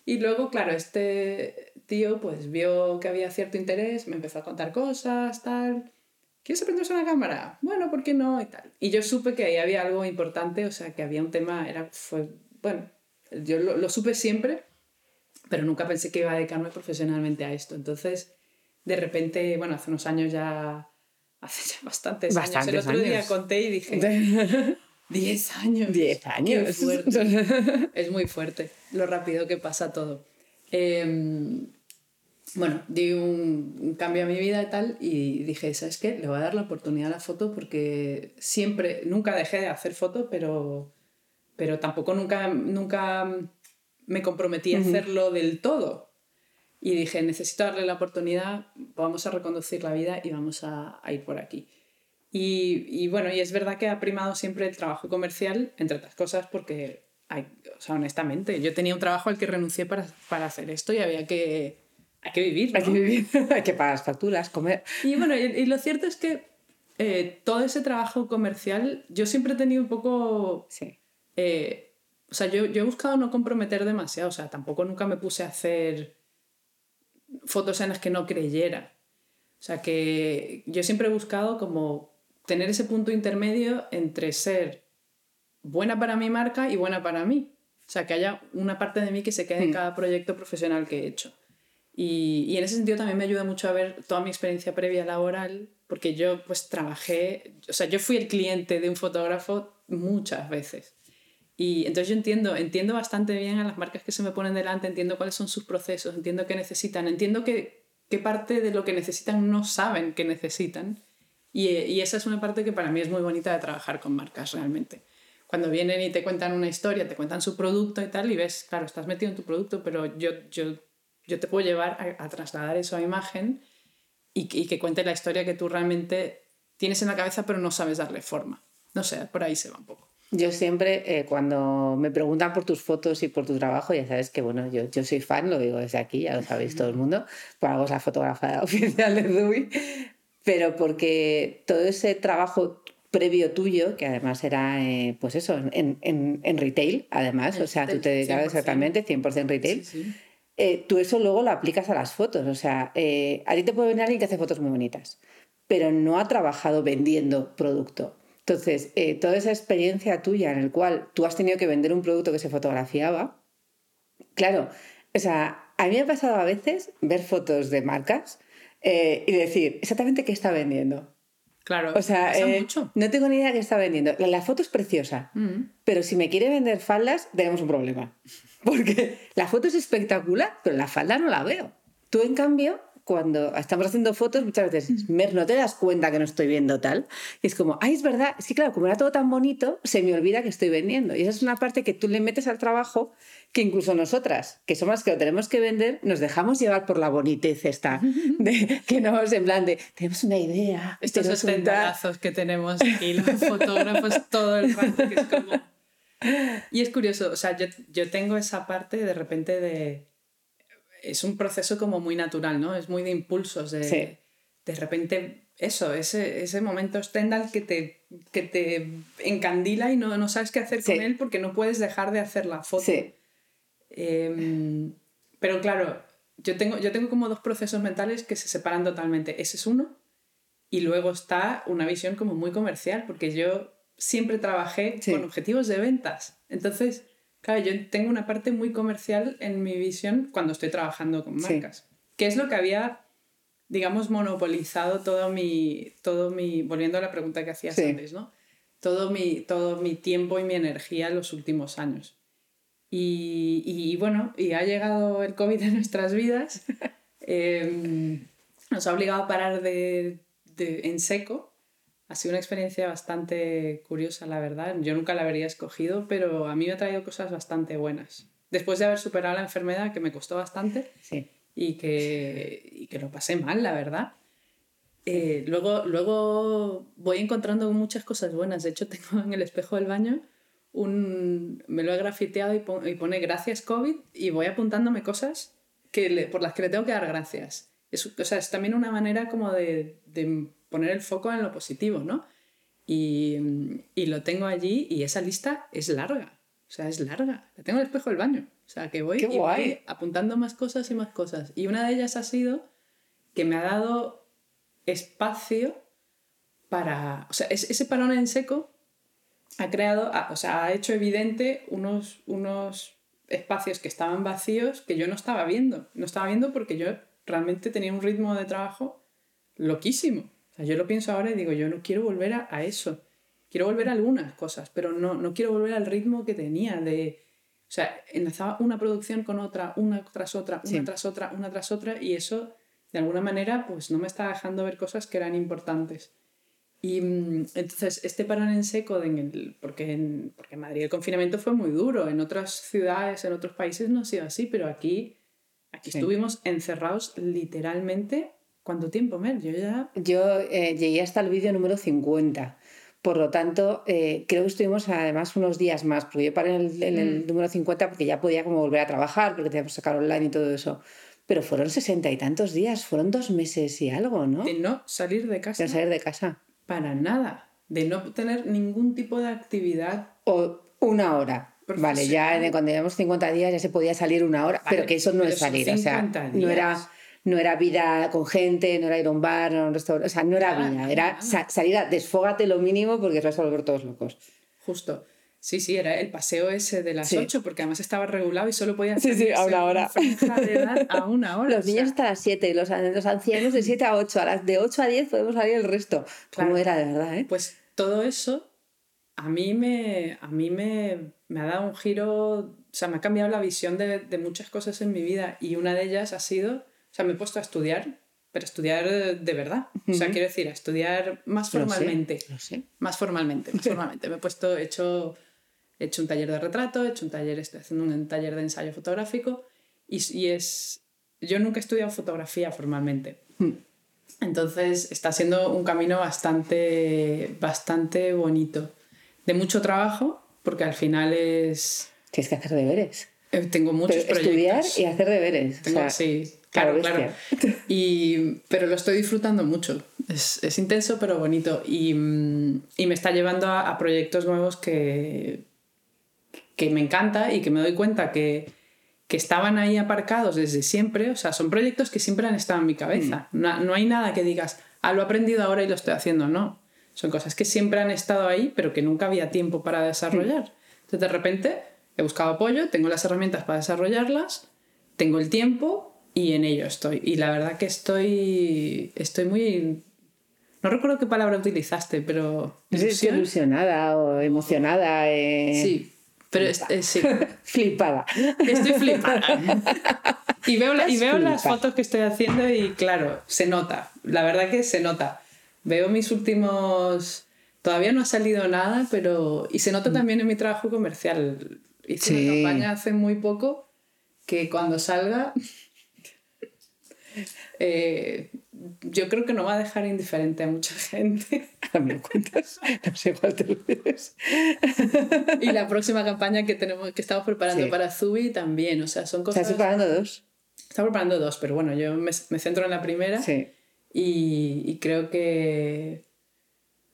Y luego, claro, este tío pues vio que había cierto interés, me empezó a contar cosas, tal ¿quieres aprenderse una cámara? Bueno, ¿por qué no? Y tal. Y yo supe que ahí había algo importante, o sea, que había un tema, era, fue, bueno, yo lo, supe siempre, pero nunca pensé que iba a dedicarme profesionalmente a esto. Entonces, de repente, bueno, hace unos años ya, hace ya bastantes, años, el otro día conté y dije... *laughs* 10 años. 10 años. Qué fuerte. *laughs* es muy fuerte lo rápido que pasa todo. Eh, bueno, di un, cambio a mi vida y tal y dije, ¿sabes qué? Le voy a dar la oportunidad a la foto porque siempre, nunca dejé de hacer foto, pero, pero tampoco nunca, nunca me comprometí a hacerlo del todo. Y dije, necesito darle la oportunidad, vamos a reconducir la vida y vamos a, ir por aquí. Y, y, bueno, y es verdad que ha primado siempre el trabajo comercial, entre otras cosas, porque, hay, o sea, honestamente, yo tenía un trabajo al que renuncié para, para hacer esto y había que hay que vivir. Hay que vivir, *laughs* hay que pagar las facturas, comer. Y bueno, y, lo cierto es que eh, todo ese trabajo comercial, yo siempre he tenido un poco. Sí. Eh, o sea, yo, yo he buscado no comprometer demasiado, o sea, tampoco nunca me puse a hacer fotos en las que no creyera. O sea, que yo siempre he buscado como tener ese punto intermedio entre ser buena para mi marca y buena para mí. O sea, que haya una parte de mí que se quede en hmm. cada proyecto profesional que he hecho. Y, en ese sentido también me ayuda mucho a ver toda mi experiencia previa laboral, porque yo pues trabajé, o sea, yo fui el cliente de un fotógrafo muchas veces. Y entonces yo entiendo, entiendo bastante bien a las marcas que se me ponen delante, entiendo cuáles son sus procesos, entiendo qué necesitan, entiendo que, qué parte de lo que necesitan no saben que necesitan. Y, y esa es una parte que para mí es muy bonita de trabajar con marcas realmente cuando vienen y te cuentan una historia, te cuentan su producto y tal, y ves, claro, estás metido en tu producto, pero yo, yo yo te puedo llevar a, trasladar eso a imagen y, que cuente la historia que tú realmente tienes en la cabeza pero no sabes darle forma. No sé, por ahí se va un poco. Yo siempre, eh, cuando me preguntan por tus fotos y por tu trabajo, ya sabes que bueno, yo, yo soy fan, lo digo desde aquí, ya lo sabéis todo el mundo, por algo es la fotógrafa *laughs* oficial de Dewey, pero porque todo ese trabajo previo tuyo, que además era, eh, pues eso, en, en, en, retail, además, o sea, tú te dedicabas exactamente 100% retail. Sí, sí eh, tú eso luego lo aplicas a las fotos. O sea, eh, a ti te puede venir alguien que hace fotos muy bonitas, pero no ha trabajado vendiendo producto. Entonces, eh, toda esa experiencia tuya en el cual tú has tenido que vender un producto que se fotografiaba, claro, o sea, a mí me ha pasado a veces ver fotos de marcas y decir exactamente qué está vendiendo. Claro, o sea, no tengo ni idea de qué está vendiendo. La, foto es preciosa, mm. pero si me quiere vender faldas, tenemos un problema. Porque la foto es espectacular, pero la falda no la veo. Tú, en cambio, cuando estamos haciendo fotos, muchas veces, Mer, no te das cuenta que no estoy viendo tal. Y es como, ay, es verdad, es que claro, como era todo tan bonito, se me olvida que estoy vendiendo. Y esa es una parte que tú le metes al trabajo que incluso nosotras, que somos las que lo tenemos que vender, nos dejamos llevar por la bonitez esta, *laughs* de, que nos en plan de, tenemos una idea. Estos ostentazos que tenemos aquí, los fotógrafos todo el rato, que es como *laughs* y es curioso, o sea, yo, yo tengo esa parte de repente de... Es un proceso como muy natural, ¿no? Es muy de impulsos, de, de repente eso, ese, ese momento Stendhal que te, que te encandila y no, no sabes qué hacer con él porque no puedes dejar de hacer la foto. Sí. Em, pero claro, yo tengo, yo tengo como dos procesos mentales que se separan totalmente. Ese es uno y luego está una visión como muy comercial, porque yo siempre trabajé con objetivos de ventas. Entonces, claro, yo tengo una parte muy comercial en mi visión cuando estoy trabajando con marcas. Que es lo que había, digamos, monopolizado todo mi, todo mi, volviendo a la pregunta que hacías antes, ¿no? Todo mi, todo mi tiempo y mi energía en los últimos años. Y, y bueno, y ha llegado el COVID en nuestras vidas. *laughs* Em, nos ha obligado a parar de, de, en seco ha sido una experiencia bastante curiosa, la verdad. Yo nunca la habría escogido, pero a mí me ha traído cosas bastante buenas. Después de haber superado la enfermedad, que me costó bastante y, que, y que lo pasé mal, la verdad. Eh, luego, luego voy encontrando muchas cosas buenas. De hecho, tengo en el espejo del baño un... Me lo he grafiteado y, pone gracias COVID y voy apuntándome cosas que por las que le tengo que dar gracias. Es, o sea, es también una manera como de, de poner el foco en lo positivo, ¿no? Y, y, lo tengo allí y esa lista es larga, o sea, es larga. La tengo en el espejo del baño, o sea, que voy, y voy apuntando más cosas y más cosas. Y una de ellas ha sido que me ha dado espacio para, o sea, ese parón en seco ha creado, o sea, ha hecho evidente unos, unos espacios que estaban vacíos que yo no estaba viendo. No estaba viendo porque yo realmente tenía un ritmo de trabajo loquísimo yo lo pienso ahora y digo, yo no quiero volver a, eso. Quiero volver a algunas cosas, pero no, no quiero volver al ritmo que tenía de... O sea, enlazaba una producción con otra, una tras otra, una tras otra, una tras otra, y eso, de alguna manera, pues no me estaba dejando ver cosas que eran importantes. Y mm, entonces, este parón en seco, en el, porque, en, porque en Madrid el confinamiento fue muy duro, en otras ciudades, en otros países no ha sido así, pero aquí, aquí estuvimos encerrados literalmente ¿Cuánto tiempo, Mel? Yo ya... Yo eh, llegué hasta el vídeo número 50. Por lo tanto, eh, creo que estuvimos además unos días más, porque yo paré en el, mm. número 50 porque ya podía como volver a trabajar, porque teníamos que sacar online y todo eso. Pero fueron sesenta y tantos días, fueron dos meses y algo, ¿no? De no salir de casa. De salir de casa. Para nada. De no tener ningún tipo de actividad. O una hora. Vale, ya cuando llevamos 50 días ya se podía salir una hora, pero que eso no es salir. O sea, no era no era vida con gente, no era ir a un bar, no era un restaurante, o sea, no era vida, era salida, desfógate lo mínimo porque vas a volver todos locos. Justo. Sí, sí, era el paseo ese de las 8, porque además estaba regulado y solo podía hacer sí, sí, a una hora. a una *laughs* hora. Los niños hasta las 7, los, los ancianos de 7 a 8, a las de 8 a 10 podemos salir el resto. ¿Cómo era de verdad? Eh? Pues todo eso a mí me, a mí me, me, ha dado un giro, o sea, me ha cambiado la visión de, de muchas cosas en mi vida y una de ellas ha sido o sea, me he puesto a estudiar, pero estudiar de verdad. O sea, quiero decir, a estudiar más formalmente. Lo sé, Más formalmente, más *laughs* formalmente. Me he puesto, he hecho, he hecho un taller de retrato, he hecho un taller, estoy haciendo un taller de ensayo fotográfico y, y es... Yo nunca he estudiado fotografía formalmente. Hmm. Entonces está siendo un camino bastante, bastante bonito. De mucho trabajo, porque al final es... Tienes que hacer deberes. Eh, tengo muchos Pero Estudiar y hacer deberes. sí, Claro, claro. Y, pero lo estoy disfrutando mucho. Es, es intenso, pero bonito. Y, y me está llevando a, a, proyectos nuevos que, que me encanta y que me doy cuenta que, que estaban ahí aparcados desde siempre, o sea, son proyectos que siempre han estado en mi cabeza. Mm. No, no hay nada que digas, ah, lo he aprendido ahora y lo estoy haciendo, no. Son cosas que siempre han estado ahí, pero que nunca había tiempo para desarrollar. Entonces, de repente, he buscado apoyo, tengo las herramientas para desarrollarlas, tengo el tiempo y en ello estoy. Y la verdad que estoy, estoy muy... No recuerdo qué palabra utilizaste, pero... Ilusión. ilusionada o emocionada. eh, Sí, pero es- eh, sí. *laughs* Flipada. Estoy flipada. Y veo, la- y veo las fotos que estoy haciendo y claro, se nota. La verdad que se nota. Veo mis últimos... Todavía no ha salido nada, pero... Y se nota también en mi trabajo comercial. Hice Sí. una campaña hace muy poco que cuando salga... *laughs* eh, yo creo que no va a dejar indiferente a mucha gente. *laughs* Ahora me lo cuentas. No sé cuál te lo dices. Y la próxima campaña que tenemos que estamos preparando Sí. para Zubi también. O sea, son cosas... Estás preparando dos. Estamos preparando dos, pero bueno, yo me, me centro en la primera Sí. y, y creo que...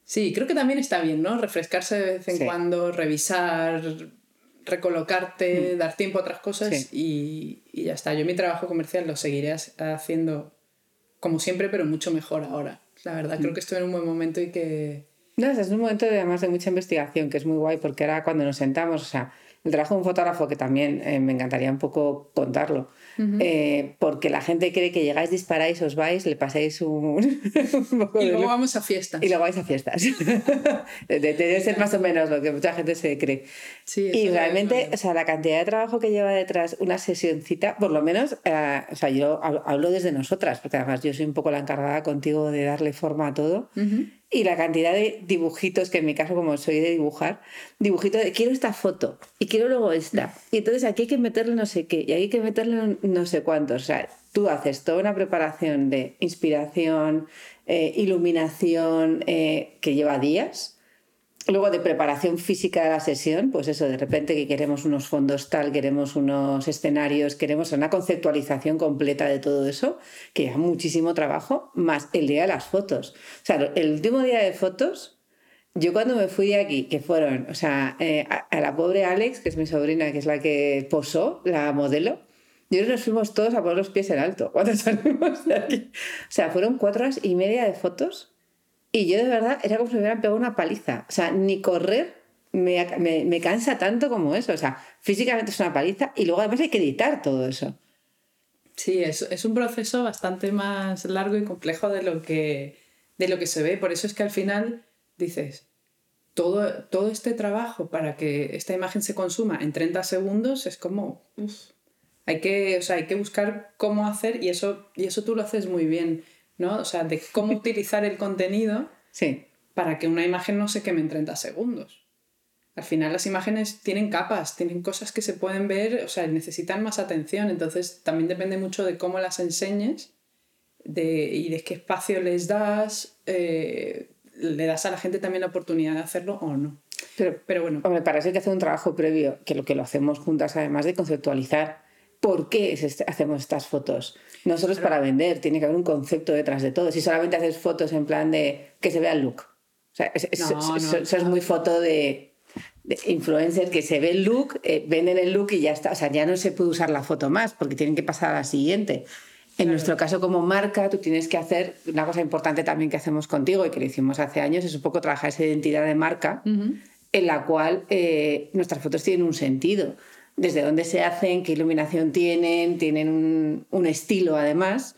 Sí, creo que también está bien, ¿no? Refrescarse de vez en Sí. Cuando, revisar, recolocarte, dar tiempo a otras cosas Sí. y, y ya está. Yo mi trabajo comercial lo seguiré haciendo como siempre, pero mucho mejor ahora. La verdad, Mm. creo que estoy en un buen momento y que... No, es un momento de, además de mucha investigación, que es muy guay, porque ahora cuando nos sentamos, o sea, el trabajo de un fotógrafo, que también eh, me encantaría un poco contarlo, eh, porque la gente cree que llegáis, disparáis, os vais, le pasáis un, *laughs* un poco Y de luego luz vamos a fiestas. y luego vais a fiestas. *laughs* De- de- Debe ser más o menos lo que mucha gente se cree. Sí, y realmente, o sea, la cantidad de trabajo que lleva detrás una sesioncita, por lo menos, eh, o sea, yo hablo, desde nosotras, porque además yo soy un poco la encargada contigo de darle forma a todo. Ujú. Y la cantidad de dibujitos, que en mi caso, como soy de dibujar, dibujitos de quiero esta foto y quiero luego esta. Y entonces aquí hay que meterle no sé qué y hay que meterle no sé cuántos. O sea, tú haces toda una preparación de inspiración, eh, iluminación, eh, que lleva días. Luego de preparación física de la sesión, pues eso, de repente que queremos unos fondos tal, queremos unos escenarios, queremos una conceptualización completa de todo eso, que lleva muchísimo trabajo, más el día de las fotos. O sea, el último día de fotos, yo cuando me fui de aquí, que fueron, o sea, eh, a, la pobre Alex, que es mi sobrina, que es la que posó, la modelo, yo nos fuimos todos a poner los pies en alto cuando *laughs* salimos de aquí. O sea, fueron cuatro horas y media de fotos y yo de verdad era como si me hubieran pegado una paliza. O sea, ni correr me, me, me cansa tanto como eso. O sea, físicamente es una paliza y luego además hay que editar todo eso. Sí, es, es un proceso bastante más largo y complejo de lo, que, de lo que se ve. Por eso es que al final dices, todo, todo este trabajo para que esta imagen se consuma en 30 segundos es como... hay, que, o sea, hay que buscar cómo hacer y eso, y eso tú lo haces muy bien, ¿no? O sea, de cómo utilizar el contenido Sí, para que una imagen no se queme en 30 segundos. Al final las imágenes tienen capas, tienen cosas que se pueden ver, o sea, necesitan más atención, entonces también depende mucho de cómo las enseñes de, y de qué espacio les das, eh, le das a la gente también la oportunidad de hacerlo o no. pero, Pero bueno, hombre, para eso hay que hacer un trabajo previo, que lo que lo hacemos juntas, además de conceptualizar por qué es este- hacemos estas fotos. No solo es para vender, tiene que haber un concepto detrás de todo. Si solamente haces fotos en plan de que se vea el look. O sea, es- es- No, eso- no. eso- eso es muy foto de, de influencers que se ve el look, eh, venden el look y ya está. O sea, ya no se puede usar la foto más porque tienen que pasar a la siguiente. En nuestro caso, como marca, tú tienes que hacer una cosa importante también que hacemos contigo y que lo hicimos hace años, es un poco trabajar esa identidad de marca en la cual eh, nuestras fotos tienen un sentido. Desde dónde se hacen, qué iluminación tienen, tienen un, un estilo además,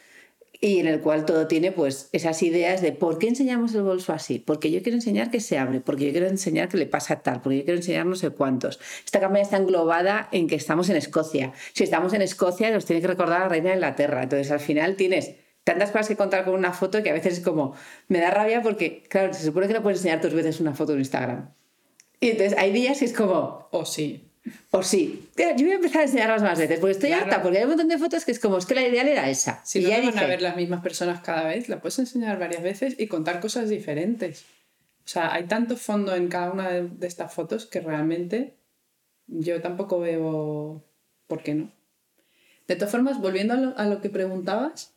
y en el cual todo tiene pues esas ideas de por qué enseñamos el bolso así, porque yo quiero enseñar que se abre, porque yo quiero enseñar que le pasa tal, porque yo quiero enseñar no sé cuántos. Esta campaña está englobada en que estamos en Escocia. Si estamos en Escocia nos tiene que recordar a la reina de Inglaterra. Entonces al final tienes tantas cosas que contar con una foto que a veces es como, me da rabia porque, claro, se supone que no puedes enseñar dos veces una foto en Instagram. Y entonces hay días que es como, o sí. O sí, yo voy a empezar a enseñarlas más veces, porque estoy Claro. harta, porque hay un montón de fotos que es como, es que la ideal era esa. Si y no ya van a ver las mismas personas cada vez, la puedes enseñar varias veces y contar cosas diferentes. O sea, hay tanto fondo en cada una de, de estas fotos que realmente yo tampoco veo por qué no. De todas formas, volviendo a lo, a lo que preguntabas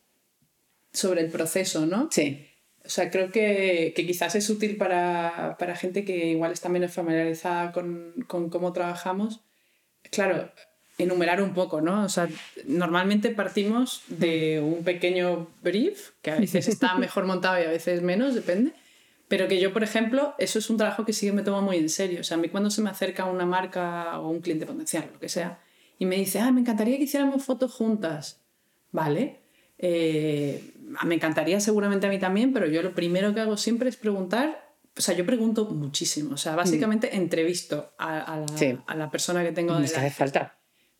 sobre el proceso, ¿no? Sí, O sea, creo que, que quizás es útil para, para gente que igual está menos familiarizada con, con cómo trabajamos. Claro, enumerar un poco, ¿no? O sea, normalmente partimos de un pequeño brief, que a veces está *laughs* mejor montado y a veces menos, depende. Pero que yo, por ejemplo, eso es un trabajo que sí que me tomo muy en serio. O sea, a mí cuando se me acerca una marca o un cliente potencial, lo que sea, y me dice, ah, me encantaría que hiciéramos fotos juntas. Vale. Eh, me encantaría seguramente a mí también, pero yo lo primero que hago siempre es preguntar o sea, yo pregunto muchísimo. O sea, básicamente mm. entrevisto a, la, persona que tengo. Me hace falta.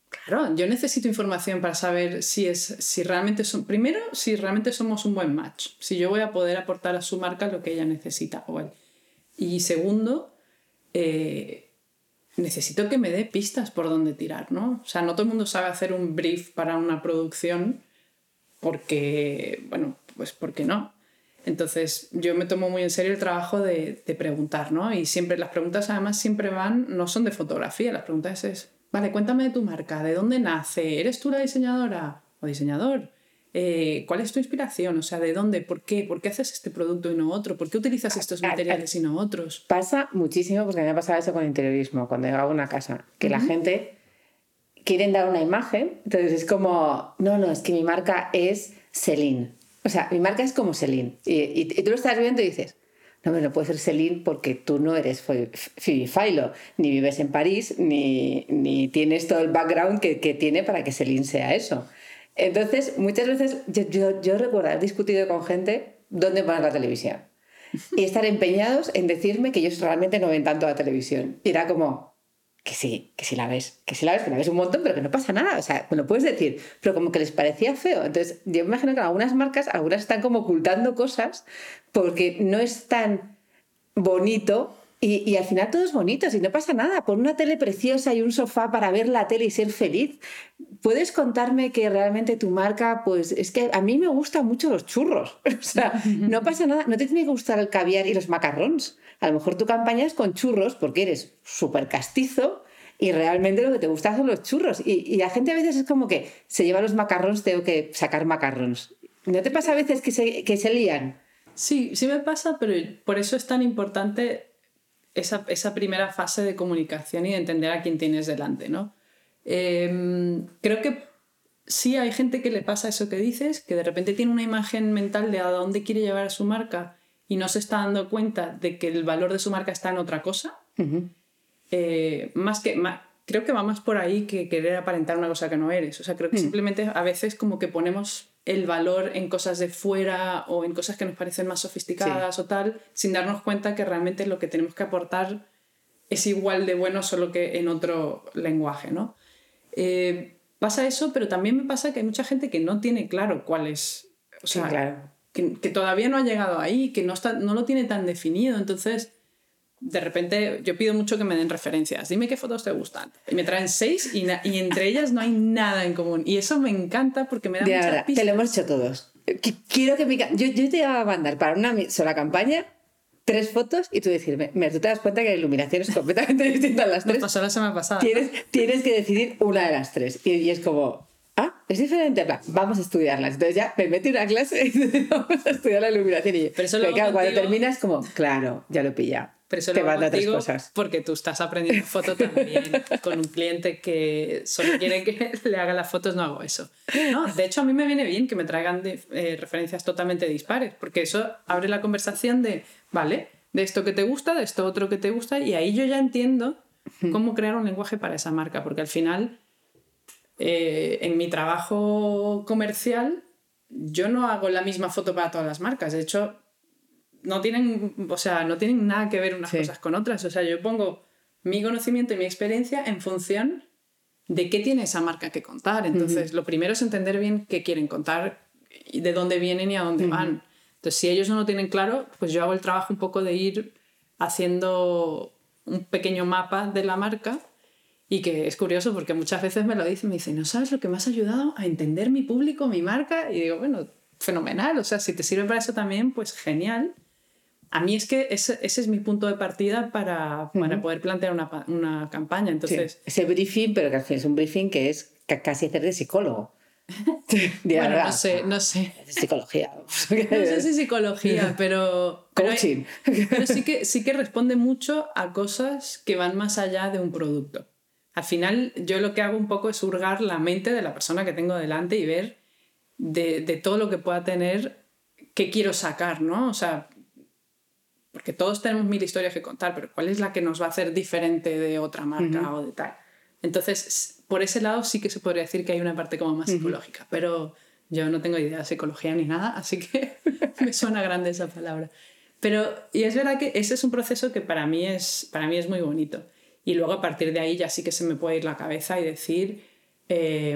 Claro, yo necesito información para saber si es, si realmente son, primero, si realmente somos un buen match, si yo voy a poder aportar a su marca lo que ella necesita o él. Y segundo, eh, necesito que me dé pistas por dónde tirar, ¿no? O sea, no todo el mundo sabe hacer un brief para una producción porque, bueno, pues porque no. Entonces, yo me tomo muy en serio el trabajo de, de, preguntar, ¿no? Y siempre, las preguntas además siempre van, no son de fotografía, las preguntas es, vale, cuéntame de tu marca, ¿de dónde nace? ¿Eres tú la diseñadora o diseñador? Eh, ¿Cuál es tu inspiración? O sea, ¿de dónde? ¿Por qué? ¿Por qué haces este producto y no otro? ¿Por qué utilizas estos materiales y no otros? Pasa muchísimo, porque me ha pasado eso con interiorismo, cuando llego a una casa, que la gente quiere dar una imagen, entonces es como, no, no, es que mi marca es Celine o sea, mi marca es como Celine. Y, tú lo estás viendo y dices, no, no puede ser Celine porque tú no eres Phoebe Philo, ni vives en París, ni, tienes todo el background que, tiene para que Celine sea eso. Entonces, muchas veces yo, yo, yo recuerdo haber discutido con gente dónde poner la televisión y estar empeñados en decirme que ellos realmente no ven tanto la televisión. Y era como, que sí, que sí la ves, que sí la ves, que la ves un montón, pero que no pasa nada. O sea, me lo puedes decir, pero como que les parecía feo. Entonces, yo me imagino que algunas marcas, algunas están como ocultando cosas porque no es tan bonito y, y, al final todo es bonito, si no pasa nada. Por una tele preciosa y un sofá para ver la tele y ser feliz. ¿Puedes contarme que realmente tu marca, pues es que a mí me gustan mucho los churros? *laughs* O sea, no pasa nada, no te tiene que gustar el caviar y los macarrons. A lo mejor tu campaña es con churros porque eres súper castizo y realmente lo que te gusta son los churros. Y, la gente a veces es como que se lleva los macarrons, tengo que sacar macarrons. ¿No te pasa a veces que se, que se lían? Sí, sí me pasa, pero por eso es tan importante esa, esa, primera fase de comunicación y de entender a quién tienes delante, ¿no? Em, creo que sí hay gente que le pasa eso que dices, que de repente tiene una imagen mental de a dónde quiere llevar a su marca y no se está dando cuenta de que el valor de su marca está en otra cosa. Eh, más que, creo que va más por ahí que querer aparentar una cosa que no eres. O sea, creo que mm. simplemente a veces como que ponemos el valor en cosas de fuera o en cosas que nos parecen más sofisticadas o tal, sin darnos cuenta que realmente lo que tenemos que aportar es igual de bueno, solo que en otro lenguaje, ¿no? Eh, pasa eso, pero también me pasa que hay mucha gente que no tiene claro cuál es. O sea, que, todavía no ha llegado ahí, que no, está, no lo tiene tan definido. Entonces, de repente yo pido mucho que me den referencias. Dime qué fotos te gustan. Y me traen seis y, y entre ellas no hay nada en común. Y eso me encanta porque me da de mucha Te lo hemos hecho todos. Quiero que mi... yo, yo te iba a mandar para una sola campaña tres fotos y tú decirme, mira, tú te das cuenta que la iluminación es completamente *laughs* distinta a las tres. Nos pasó la semana pasada. Tienes, tienes que decidir una de las tres. y es como, ah, es diferente, vamos a estudiarlas. Entonces ya me metí una clase *laughs* y vamos a estudiar la iluminación. Y Pero eso cuando terminas, como, claro, ya lo pilla. Pero eso te manda tres cosas. Porque tú estás aprendiendo *laughs* foto también con un cliente que solo quiere que *laughs* le haga las fotos, no hago eso. No, de hecho, a mí me viene bien que me traigan eh, referencias totalmente dispares, porque eso abre la conversación de, vale, de esto que te gusta, de esto otro que te gusta, y ahí yo ya entiendo cómo crear un lenguaje para esa marca, porque al final eh, en mi trabajo comercial yo no hago la misma foto para todas las marcas. De hecho, no tienen, o sea, no tienen nada que ver unas cosas con otras. O sea, yo pongo mi conocimiento y mi experiencia en función de qué tiene esa marca que contar. Entonces, lo primero es entender bien qué quieren contar y de dónde vienen y a dónde van. Entonces, si ellos no lo tienen claro, pues yo hago el trabajo un poco de ir haciendo un pequeño mapa de la marca y que es curioso porque muchas veces me lo dicen, me dicen, ¿no sabes lo que me has ayudado a entender mi público, mi marca? Y digo, bueno, fenomenal, o sea, si te sirve para eso también, pues genial. A mí es que ese, ese es mi punto de partida para, para poder plantear una, una campaña. Entonces, ese briefing, pero que es un briefing que es casi hacer de psicólogo. *laughs* bueno, no sé, no sé. *laughs* Psicología. no sé si psicología, *laughs* pero. Coaching. pero sí, que, sí que responde mucho a cosas que van más allá de un producto. Al final yo lo que hago un poco es hurgar la mente de la persona que tengo delante y ver de, de todo lo que pueda tener, qué quiero sacar, ¿no? O sea, porque todos tenemos mil historias que contar, pero ¿cuál es la que nos va a hacer diferente de otra marca o de tal? Entonces, por ese lado sí que se podría decir que hay una parte como más psicológica, pero yo no tengo idea de psicología ni nada, *laughs* así que me suena grande esa palabra. Pero, y es verdad que ese es un proceso que para mí es, para mí es muy bonito. Y luego a partir de ahí ya sí que se me puede ir la cabeza y decir, eh,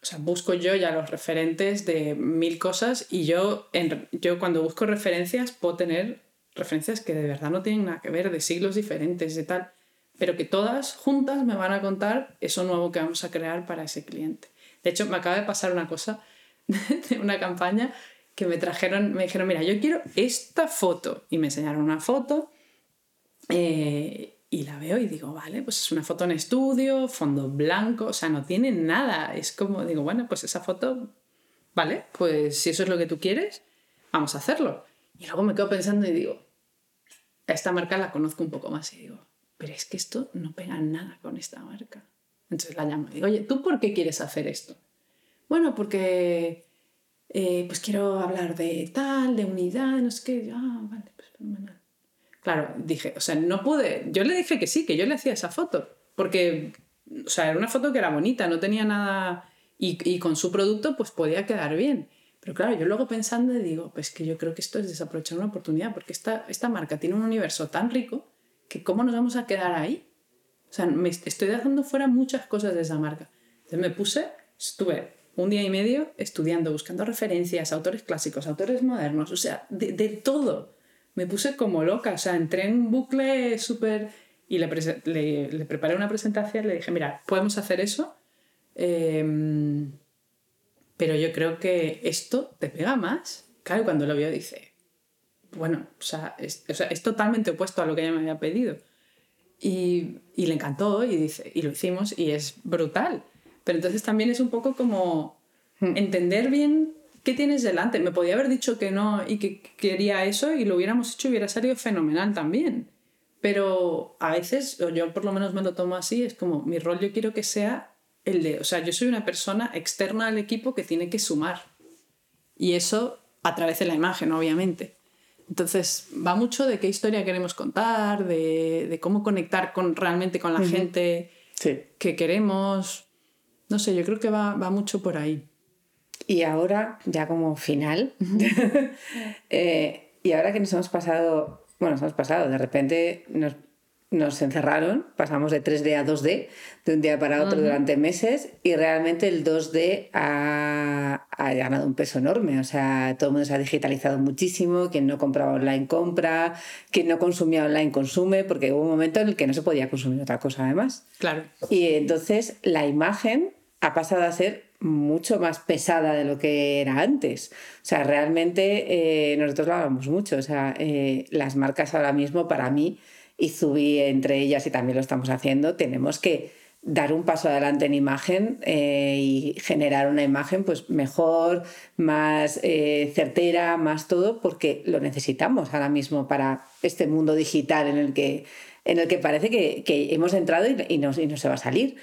o sea, busco yo ya los referentes de mil cosas y yo, en, yo cuando busco referencias puedo tener referencias que de verdad no tienen nada que ver, de siglos diferentes, de tal pero que todas juntas me van a contar eso nuevo que vamos a crear para ese cliente. De hecho, me acaba de pasar una cosa *laughs* de una campaña que me trajeron, me dijeron, mira, yo quiero esta foto. Y me enseñaron una foto eh, y la veo y digo, vale, pues es una foto en estudio, fondo blanco, o sea, no tiene nada. Es como, digo, bueno, pues esa foto, vale, pues si eso es lo que tú quieres, vamos a hacerlo. Y luego me quedo pensando y digo, esta marca la conozco un poco más y digo, pero es que esto no pega nada con esta marca. Entonces la llamo y digo, oye, ¿tú por qué quieres hacer esto? Bueno, porque eh, pues quiero hablar de tal, de unidad, no sé qué. Ah, vale, pues fenomenal. Claro, dije, o sea, no pude, yo le dije que sí, que yo le hacía esa foto, porque, o sea, era una foto que era bonita, no tenía nada, y, y con su producto pues podía quedar bien. Pero claro, yo luego pensando digo, pues que yo creo que esto es desaprovechar una oportunidad, porque esta, esta marca tiene un universo tan rico que cómo nos vamos a quedar ahí. O sea, me estoy dejando fuera muchas cosas de esa marca. Entonces me puse, estuve un día y medio estudiando, buscando referencias, autores clásicos, autores modernos, o sea, de, de todo. Me puse como loca, o sea, entré en un bucle súper... Y le, le, le, preparé una presentación, le dije, mira, podemos hacer eso, eh, pero yo creo que esto te pega más. Claro, cuando lo vio dice, bueno, o sea, es, o sea, es totalmente opuesto a lo que ella me había pedido. Y, y, le encantó y, dice, y lo hicimos y es brutal. Pero entonces también es un poco como hmm. entender bien qué tienes delante. Me podía haber dicho que no y que quería eso y lo hubiéramos hecho y hubiera salido fenomenal también. Pero a veces, o yo por lo menos me lo tomo así, es como mi rol yo quiero que sea el de, o sea, yo soy una persona externa al equipo que tiene que sumar. Y eso a través de la imagen, obviamente. Entonces, va mucho de qué historia queremos contar, de, de cómo conectar con, realmente con la gente que queremos. No sé, yo creo que va, va, mucho por ahí. Y ahora, ya como final, *laughs* eh, y ahora que nos hemos pasado, bueno, nos hemos pasado, de repente nos nos encerraron, pasamos de 3D a 2D de un día para otro durante meses y realmente el 2D ha, ha, ganado un peso enorme. O sea, todo el mundo se ha digitalizado muchísimo, quien no compraba online compra, quien no consumía online consume, porque hubo un momento en el que no se podía consumir otra cosa además. Claro. Y entonces la imagen ha pasado a ser mucho más pesada de lo que era antes. O sea, realmente eh, nosotros lo hablamos mucho. O sea, eh, las marcas ahora mismo para mí y Zubi entre ellas, y también lo estamos haciendo, tenemos que dar un paso adelante en imagen eh, y generar una imagen pues mejor, más eh, certera, más todo, porque lo necesitamos ahora mismo para este mundo digital en el que, en el que parece que, que hemos entrado y, no, y, no, se va a salir.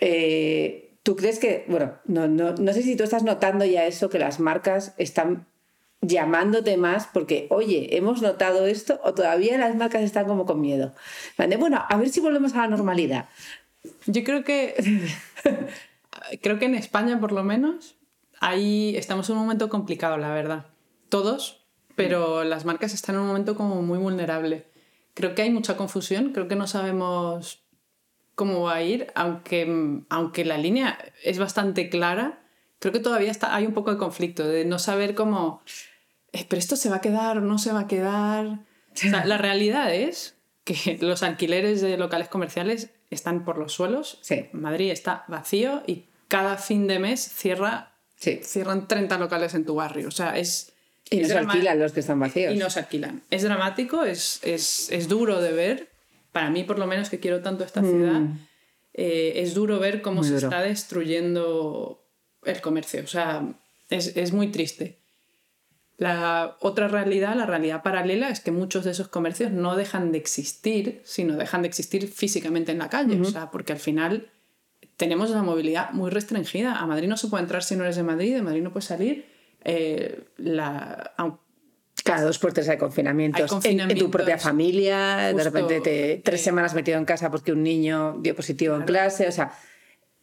Eh, ¿Tú crees que, bueno, no, no, no sé si tú estás notando ya eso, que las marcas están llamándote más porque, oye, hemos notado esto o todavía las marcas están como con miedo. Bueno, a ver si volvemos a la normalidad. Yo creo que, *laughs* creo que en España por lo menos, ahí estamos en un momento complicado, la verdad. Todos, pero las marcas están en un momento como muy vulnerable. Creo que hay mucha confusión, creo que no sabemos cómo va a ir, aunque, aunque la línea es bastante clara, creo que todavía está, hay un poco de conflicto, de no saber cómo eh, pero esto se va a quedar o no se va a quedar. la realidad es que los alquileres de locales comerciales están por los suelos. Sí. Madrid está vacío y cada fin de mes cierra, sí. cierran 30 locales en tu barrio. O sea, es... Y no se alquilan los que están vacíos. Y no se alquilan. Es dramático, es, es, es, duro de ver. Para mí, por lo menos, que quiero tanto esta ciudad, mm. eh, es duro ver cómo muy se duro. está destruyendo el comercio. O sea, es, es muy triste. La otra realidad, la realidad paralela, es que muchos de esos comercios no dejan de existir, sino dejan de existir físicamente en la calle. O sea, porque al final tenemos una movilidad muy restringida. A Madrid no se puede entrar si no eres de Madrid, de Madrid no puedes salir. Eh, la, cada dos por tres hay confinamientos. En, tu propia familia, de repente te, tres semanas metido en casa porque un niño dio positivo en clase. O sea,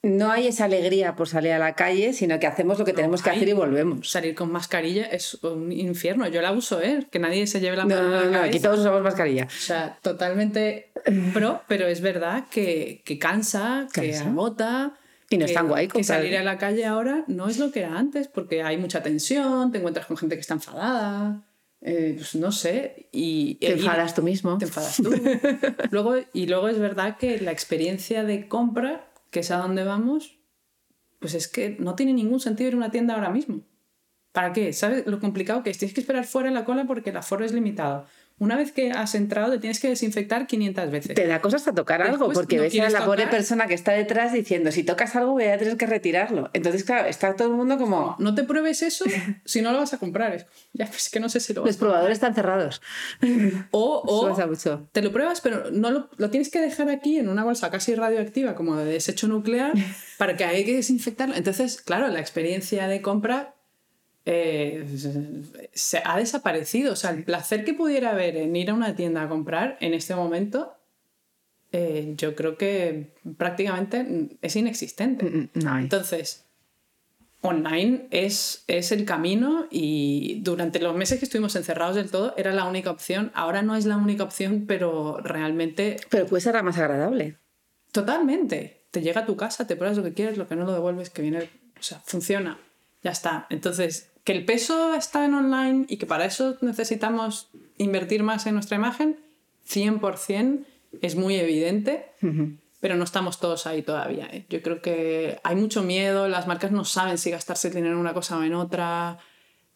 no hay esa alegría por salir a la calle, sino que hacemos lo que tenemos que hacer y volvemos. Salir con mascarilla es un infierno. Yo la uso, ¿eh? Que nadie se lleve la mano. No, no, no, aquí todos usamos mascarilla. O sea, totalmente pro, pero es verdad que, que cansa, que agota. Y no es tan guay. Que salir a la calle ahora no es lo que era antes, porque hay mucha tensión, te encuentras con gente que está enfadada. Eh, pues no sé. Y, te enfadas tú mismo. Te enfadas tú. *laughs* luego, y luego es verdad que la experiencia de compra que es a dónde vamos, pues es que no tiene ningún sentido ir a una tienda ahora mismo. ¿Para qué? ¿Sabes lo complicado que es? Tienes que esperar fuera en la cola porque el aforo es limitado. Una vez que has entrado, te tienes que desinfectar 500 veces. Te da cosas a tocar algo, porque ves a la pobre persona que está detrás diciendo, si tocas algo voy a tener que retirarlo. Entonces, claro, está todo el mundo como... No te pruebes eso *laughs* si no lo vas a comprar. Ya, pues que no sé si lo Los probadores están cerrados. O, *laughs* o te lo pruebas, pero no lo, lo, tienes que dejar aquí en una bolsa casi radioactiva, como de desecho nuclear, *laughs* para que hay que desinfectarlo. Entonces, claro, la experiencia de compra eh, se ha desaparecido. O sea, el placer que pudiera haber en ir a una tienda a comprar en este momento, eh, yo creo que prácticamente es inexistente. Mm, mm, Entonces, online es, es el camino y durante los meses que estuvimos encerrados del todo era la única opción. Ahora no es la única opción, pero realmente... Pero puede ser la más agradable. Totalmente. Te llega a tu casa, te pruebas lo que quieres, lo que no lo devuelves, que viene... O sea, funciona. Ya está. Entonces, que el peso está en online y que para eso necesitamos invertir más en nuestra imagen, 100% es muy evidente, pero no estamos todos ahí todavía. ¿eh? Yo creo que hay mucho miedo, las marcas no saben si gastarse el dinero en una cosa o en otra.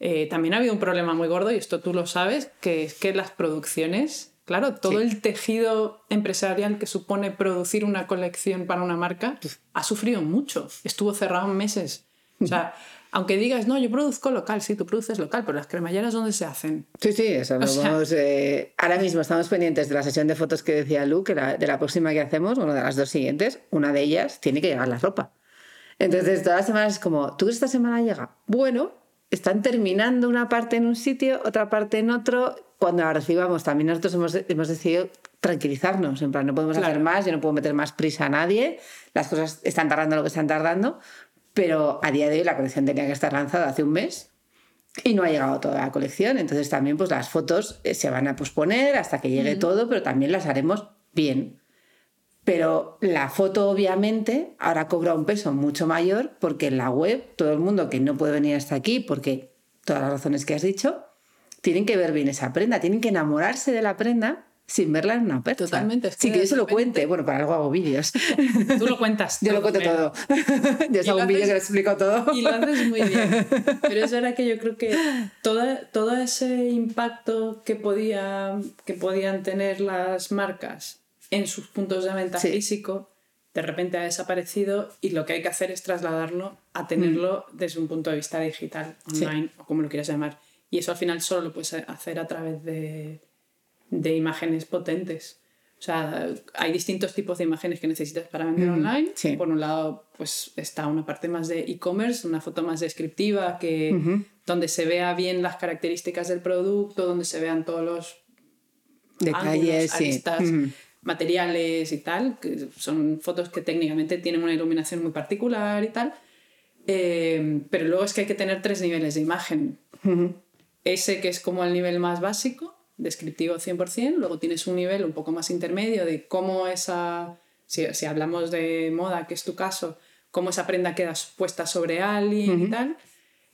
Eh, también ha habido un problema muy gordo, y esto tú lo sabes, que es que las producciones, claro, todo el tejido empresarial que supone producir una colección para una marca ha sufrido mucho. Estuvo cerrado meses. O sea, *laughs* aunque digas, no, yo produzco local, sí, tú produces local, pero las cremalleras, ¿dónde se hacen? Sí, sí, eso. *laughs* Eh, ahora mismo estamos pendientes de la sesión de fotos que decía Lu, que de la próxima que hacemos, bueno, de las dos siguientes, una de ellas tiene que llegar la ropa. Entonces, todas las semanas es como, ¿tú esta semana llega? Bueno, están terminando una parte en un sitio, otra parte en otro. Cuando la recibamos, también nosotros hemos, hemos decidido tranquilizarnos, en plan, no podemos hacer más, yo no puedo meter más prisa a nadie, las cosas están tardando lo que están tardando, pero a día de hoy la colección tenía que estar lanzada hace un mes y no ha llegado toda la colección. Entonces también pues las fotos eh, se van a posponer hasta que llegue todo, pero también las haremos bien. Pero la foto obviamente ahora cobra un peso mucho mayor porque en la web todo el mundo que no puede venir hasta aquí porque todas las razones que has dicho, tienen que ver bien esa prenda, tienen que enamorarse de la prenda sin verla en una percha. Totalmente. sí, que yo se lo cuente. Bueno, para algo hago vídeos. *laughs* Tú lo cuentas. yo lo cuento todo. *laughs* yo hago un vídeo que lo explico todo. Y lo haces muy bien. *laughs* Pero es verdad que yo creo que toda, todo ese impacto que, podía, que podían tener las marcas en sus puntos de venta físico, de repente ha desaparecido y lo que hay que hacer es trasladarlo a tenerlo mm. desde un punto de vista digital, online o como lo quieras llamar. Y eso al final solo lo puedes hacer a través de de imágenes potentes. O sea, hay distintos tipos de imágenes que necesitas para vender online. Por un lado, pues está una parte más de e-commerce, una foto más descriptiva, que, donde se vea bien las características del producto, donde se vean todos los detalles, materiales y tal, que son fotos que técnicamente tienen una iluminación muy particular y tal. Eh, pero luego es que hay que tener tres niveles de imagen. Ese que es como el nivel más básico, descriptivo 100%, luego tienes un nivel un poco más intermedio de cómo esa, si, si hablamos de moda, que es tu caso, cómo esa prenda queda puesta sobre alguien y tal,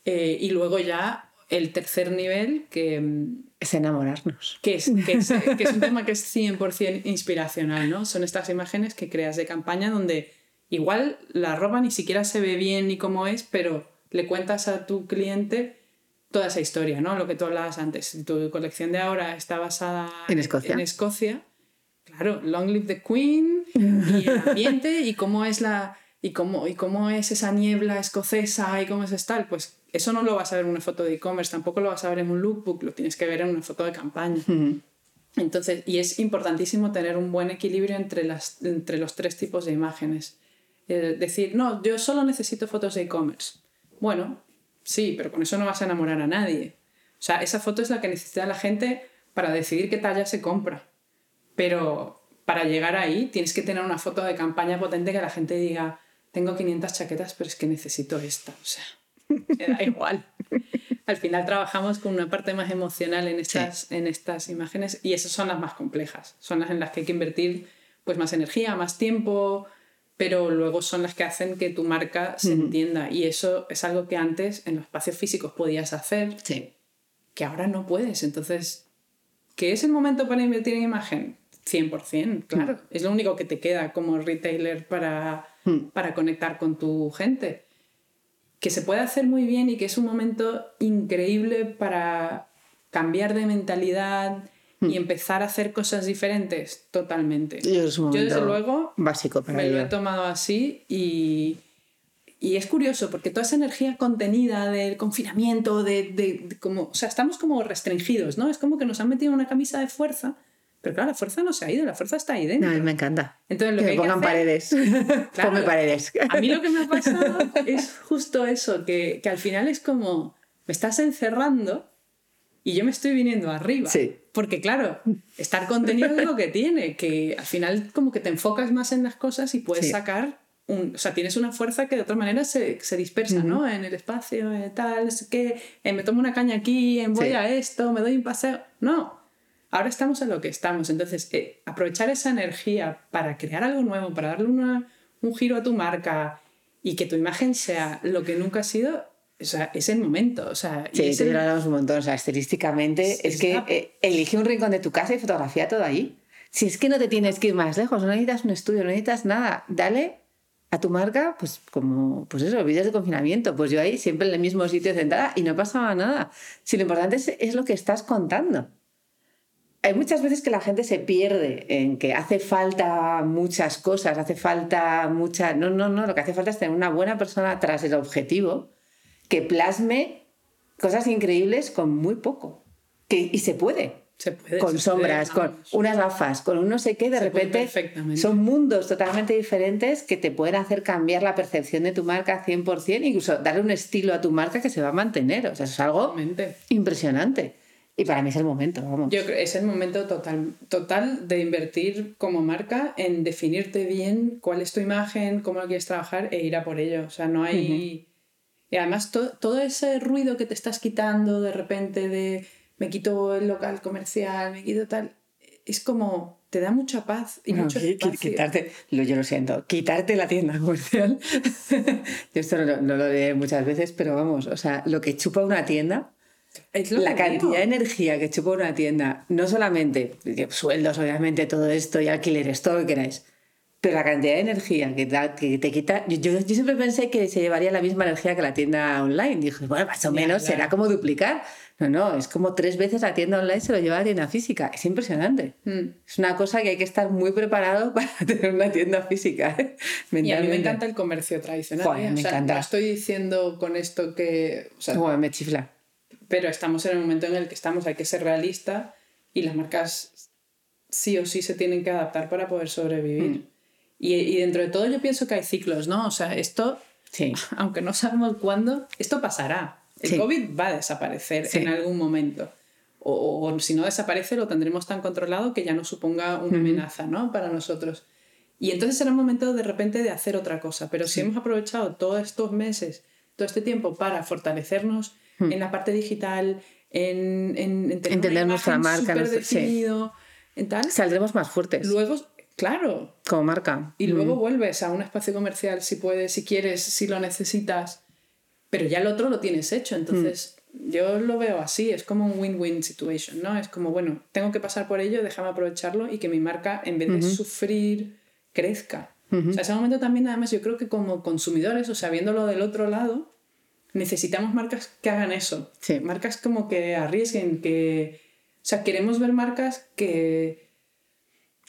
eh, y luego ya el tercer nivel que... Mm, es enamorarnos. Que es, que es, *laughs* que es un tema que es 100% inspiracional, ¿no? Son estas imágenes que creas de campaña donde igual la ropa ni siquiera se ve bien ni cómo es, pero le cuentas a tu cliente toda esa historia, ¿no? Lo que tú hablabas antes. Tu colección de ahora está basada en Escocia. En Escocia. Claro, Long Live the Queen y el ambiente y cómo es la y cómo, y cómo es esa niebla escocesa y cómo es tal, pues Eso no lo vas a ver en una foto de e-commerce, tampoco lo vas a ver en un lookbook, lo tienes que ver en una foto de campaña. Entonces, y es importantísimo tener un buen equilibrio entre, las, entre los tres tipos de imágenes. Eh, decir, no, yo solo necesito fotos de e-commerce. Bueno, sí, pero con eso no vas a enamorar a nadie. O sea, esa foto es la que necesita la gente para decidir qué talla se compra. Pero para llegar ahí tienes que tener una foto de campaña potente que la gente diga, tengo 500 chaquetas, pero es que necesito esta. O sea, *laughs* me da igual. Al final trabajamos con una parte más emocional en estas, en estas imágenes y esas son las más complejas. Son las en las que hay que invertir pues, más energía, más tiempo, pero luego son las que hacen que tu marca se entienda. Y eso es algo que antes en los espacios físicos podías hacer, que ahora no puedes. Entonces, ¿qué es el momento para invertir en imagen? 100%, claro. Es lo único que te queda como retailer para, para conectar con tu gente que se puede hacer muy bien y que es un momento increíble para cambiar de mentalidad y hmm. empezar a hacer cosas diferentes totalmente. Yo, desde luego básico para me lo he tomado así y, y, es curioso porque toda esa energía contenida del confinamiento, de, de, como, o sea, estamos como restringidos, ¿no? Es como que nos han metido una camisa de fuerza pero claro, la fuerza no se ha ido, la fuerza está ahí dentro. No, me encanta. Entonces, lo que, me pongan paredes. *laughs* Ponme paredes. A mí lo que me ha *laughs* pasado es justo eso, que, que, al final es como, me estás encerrando y yo me estoy viniendo arriba. Sí. Porque claro, estar contenido es lo que tiene, que al final como que te enfocas más en las cosas y puedes sacar un, o sea, tienes una fuerza que de otra manera se, se dispersa, ¿no? En el espacio, tal, es que eh, me tomo una caña aquí, voy a esto, me doy un paseo. No, ahora estamos en lo que estamos. Entonces, eh, aprovechar esa energía para crear algo nuevo, para darle una, un giro a tu marca y que tu imagen sea lo que nunca ha sido, o sea, es el momento. O sea, sí, te lo hablamos un montón. O sea, estilísticamente, es, que eh, elige un rincón de tu casa y fotografía todo ahí. Si es que no te tienes que ir más lejos, no necesitas un estudio, no necesitas nada. Dale a tu marca, pues como, pues eso, vídeos de confinamiento. Pues yo ahí siempre en el mismo sitio sentada y no pasaba nada. Si lo importante es, es lo que estás contando hay muchas veces que la gente se pierde en que hace falta muchas cosas, hace falta mucha... No, no, no, lo que hace falta es tener una buena persona tras el objetivo que plasme cosas increíbles con muy poco. Que, y se puede. Se puede. Con sombras, con unas gafas, con un no sé qué, de repente son mundos totalmente diferentes que te pueden hacer cambiar la percepción de tu marca 100%, incluso darle un estilo a tu marca que se va a mantener. O sea, es algo impresionante. Y para mí es el momento, vamos. Yo creo es el momento total, total de invertir como marca en definirte bien cuál es tu imagen, cómo lo quieres trabajar e ir a por ello. O sea, no hay... Y además todo ese ruido que te estás quitando de repente de me quito el local comercial, me quito tal, es como te da mucha paz y mucho *laughs* espacio. Quitarte, lo, yo lo siento, quitarte la tienda comercial. *laughs* yo esto no, no, lo diré muchas veces, pero vamos, o sea, lo que chupa una tienda la cantidad de energía que chupa una tienda, no solamente sueldos, obviamente, todo esto y alquileres, todo lo que queráis, pero la cantidad de energía que, que te quita. Yo, siempre pensé que se llevaría la misma energía que la tienda online. Dije, bueno, más o menos será como duplicar. No, no, es como tres veces la tienda online se lo lleva a la tienda física. Es impresionante. Mm. Es una cosa que hay que estar muy preparado *laughs* para tener una tienda física. ¿eh? Y a mí me encanta el comercio tradicional. ¿eh? me encanta. No estoy diciendo con esto que. O sea, me chifla pero estamos en el momento en el que estamos, hay que ser realista y las marcas sí o sí se tienen que adaptar para poder sobrevivir. Mm. Y, y, dentro de todo yo pienso que hay ciclos, ¿no? O sea, esto, sí. *laughs* aunque no sabemos cuándo, esto pasará. El COVID va a desaparecer en algún momento. O, o, si no desaparece, lo tendremos tan controlado que ya no suponga una amenaza ¿no? para nosotros. Y entonces será un momento de repente de hacer otra cosa. Pero si hemos aprovechado todos estos meses, todo este tiempo para fortalecernos Hmm. en la parte digital, en, en, entender nuestra marca, definido, en tal. Saldremos más fuertes. Luego, claro. Como marca. Y luego hmm. vuelves a un espacio comercial si puedes, si quieres, si lo necesitas, pero ya el otro lo tienes hecho. Entonces, hmm. yo lo veo así, es como un win-win situation, ¿no? Es como, bueno, tengo que pasar por ello, déjame aprovecharlo y que mi marca, en vez de sufrir, crezca. O sea, ese momento también, además, yo creo que como consumidores, o sea, viéndolo del otro lado, necesitamos marcas que hagan eso. Marcas como que arriesguen, que... O sea, queremos ver marcas que...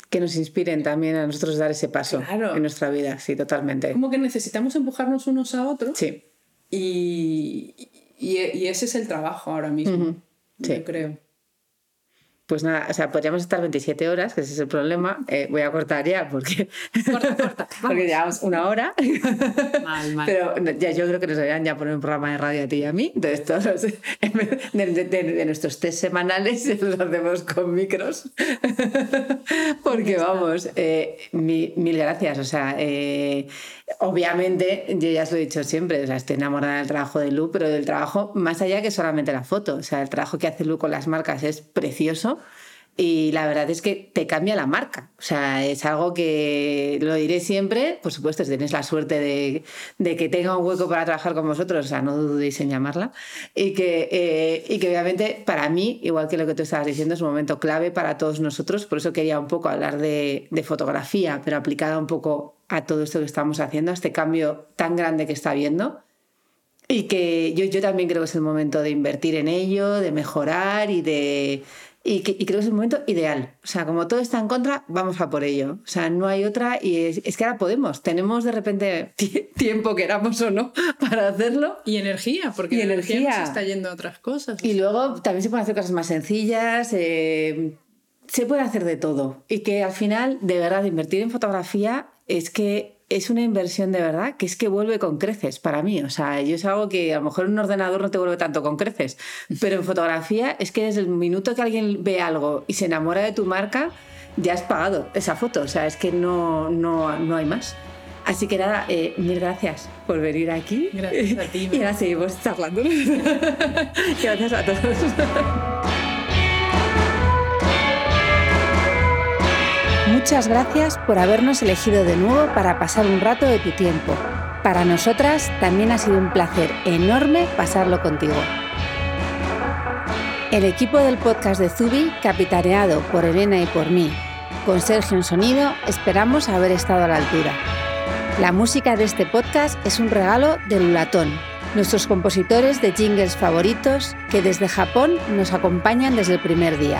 Que nos inspiren también a nosotros dar ese paso en nuestra vida, sí, totalmente. Como que necesitamos empujarnos unos a otros. Sí. Y, Y, y ese es el trabajo ahora mismo, Sí. yo creo. Pues nada, o sea, podríamos estar 27 horas, que ese es el problema. Eh, voy a cortar ya porque, Corta, corta, *laughs* porque vamos. llevamos una hora. Mal, mal. Pero ya yo creo que nos deberían ya poner un programa de radio a ti y a mí. Entonces, todos *laughs* los- de, de- de- de nuestros test semanales *laughs* los hacemos con micros. Porque vamos, eh, mi- mil gracias. O sea, eh, obviamente, yo ya os lo he dicho siempre, o sea, estoy enamorada del trabajo de Lu, pero del trabajo más allá que solamente la foto. O sea, el trabajo que hace Lu con las marcas es precioso. Y la verdad es que te cambia la marca. O sea, es algo que lo diré siempre. Por supuesto, si tenéis la suerte de, de que tenga un hueco para trabajar con vosotros, o sea, no dudéis en llamarla. Y que, eh, y que obviamente para mí, igual que lo que tú estabas diciendo, es un momento clave para todos nosotros. Por eso quería un poco hablar de, de fotografía, pero aplicada un poco a todo esto que estamos haciendo, a este cambio tan grande que está habiendo. Y que yo, yo también creo que es el momento de invertir en ello, de mejorar y de. Y, que- y creo que es el momento ideal. O sea, como todo está en contra, vamos a por ello. O sea, no hay otra y es, es que ahora podemos. Tenemos de repente ti- tiempo, queramos o no, *laughs* para hacerlo. Y energía, porque Y la energía, energía. nos está yendo a otras cosas. Y luego también se pueden hacer cosas más sencillas. eh, se puede hacer de todo. Y que al final, de verdad, invertir en fotografía es que es una inversión de verdad que es que vuelve con creces para mí. O sea, yo es algo que a lo mejor un ordenador no te vuelve tanto con creces, *laughs* pero en fotografía es que desde el minuto que alguien ve algo y se enamora de tu marca, ya has pagado esa foto. O sea, es que no, no, no hay más. Así que nada, eh, mil gracias por venir aquí. Gracias a ti, *laughs* Y ahora seguimos charlando. *laughs* gracias a todos. Muchas gracias por habernos elegido de nuevo para pasar un rato de tu tiempo. Para nosotras también ha sido un placer enorme pasarlo contigo. El equipo del podcast de Zubi, capitaneado por Elena y por mí, con Sergio en sonido, esperamos haber estado a la altura. La música de este podcast es un regalo de Lulatón, nuestros compositores de jingles favoritos que desde Japón nos acompañan desde el primer día.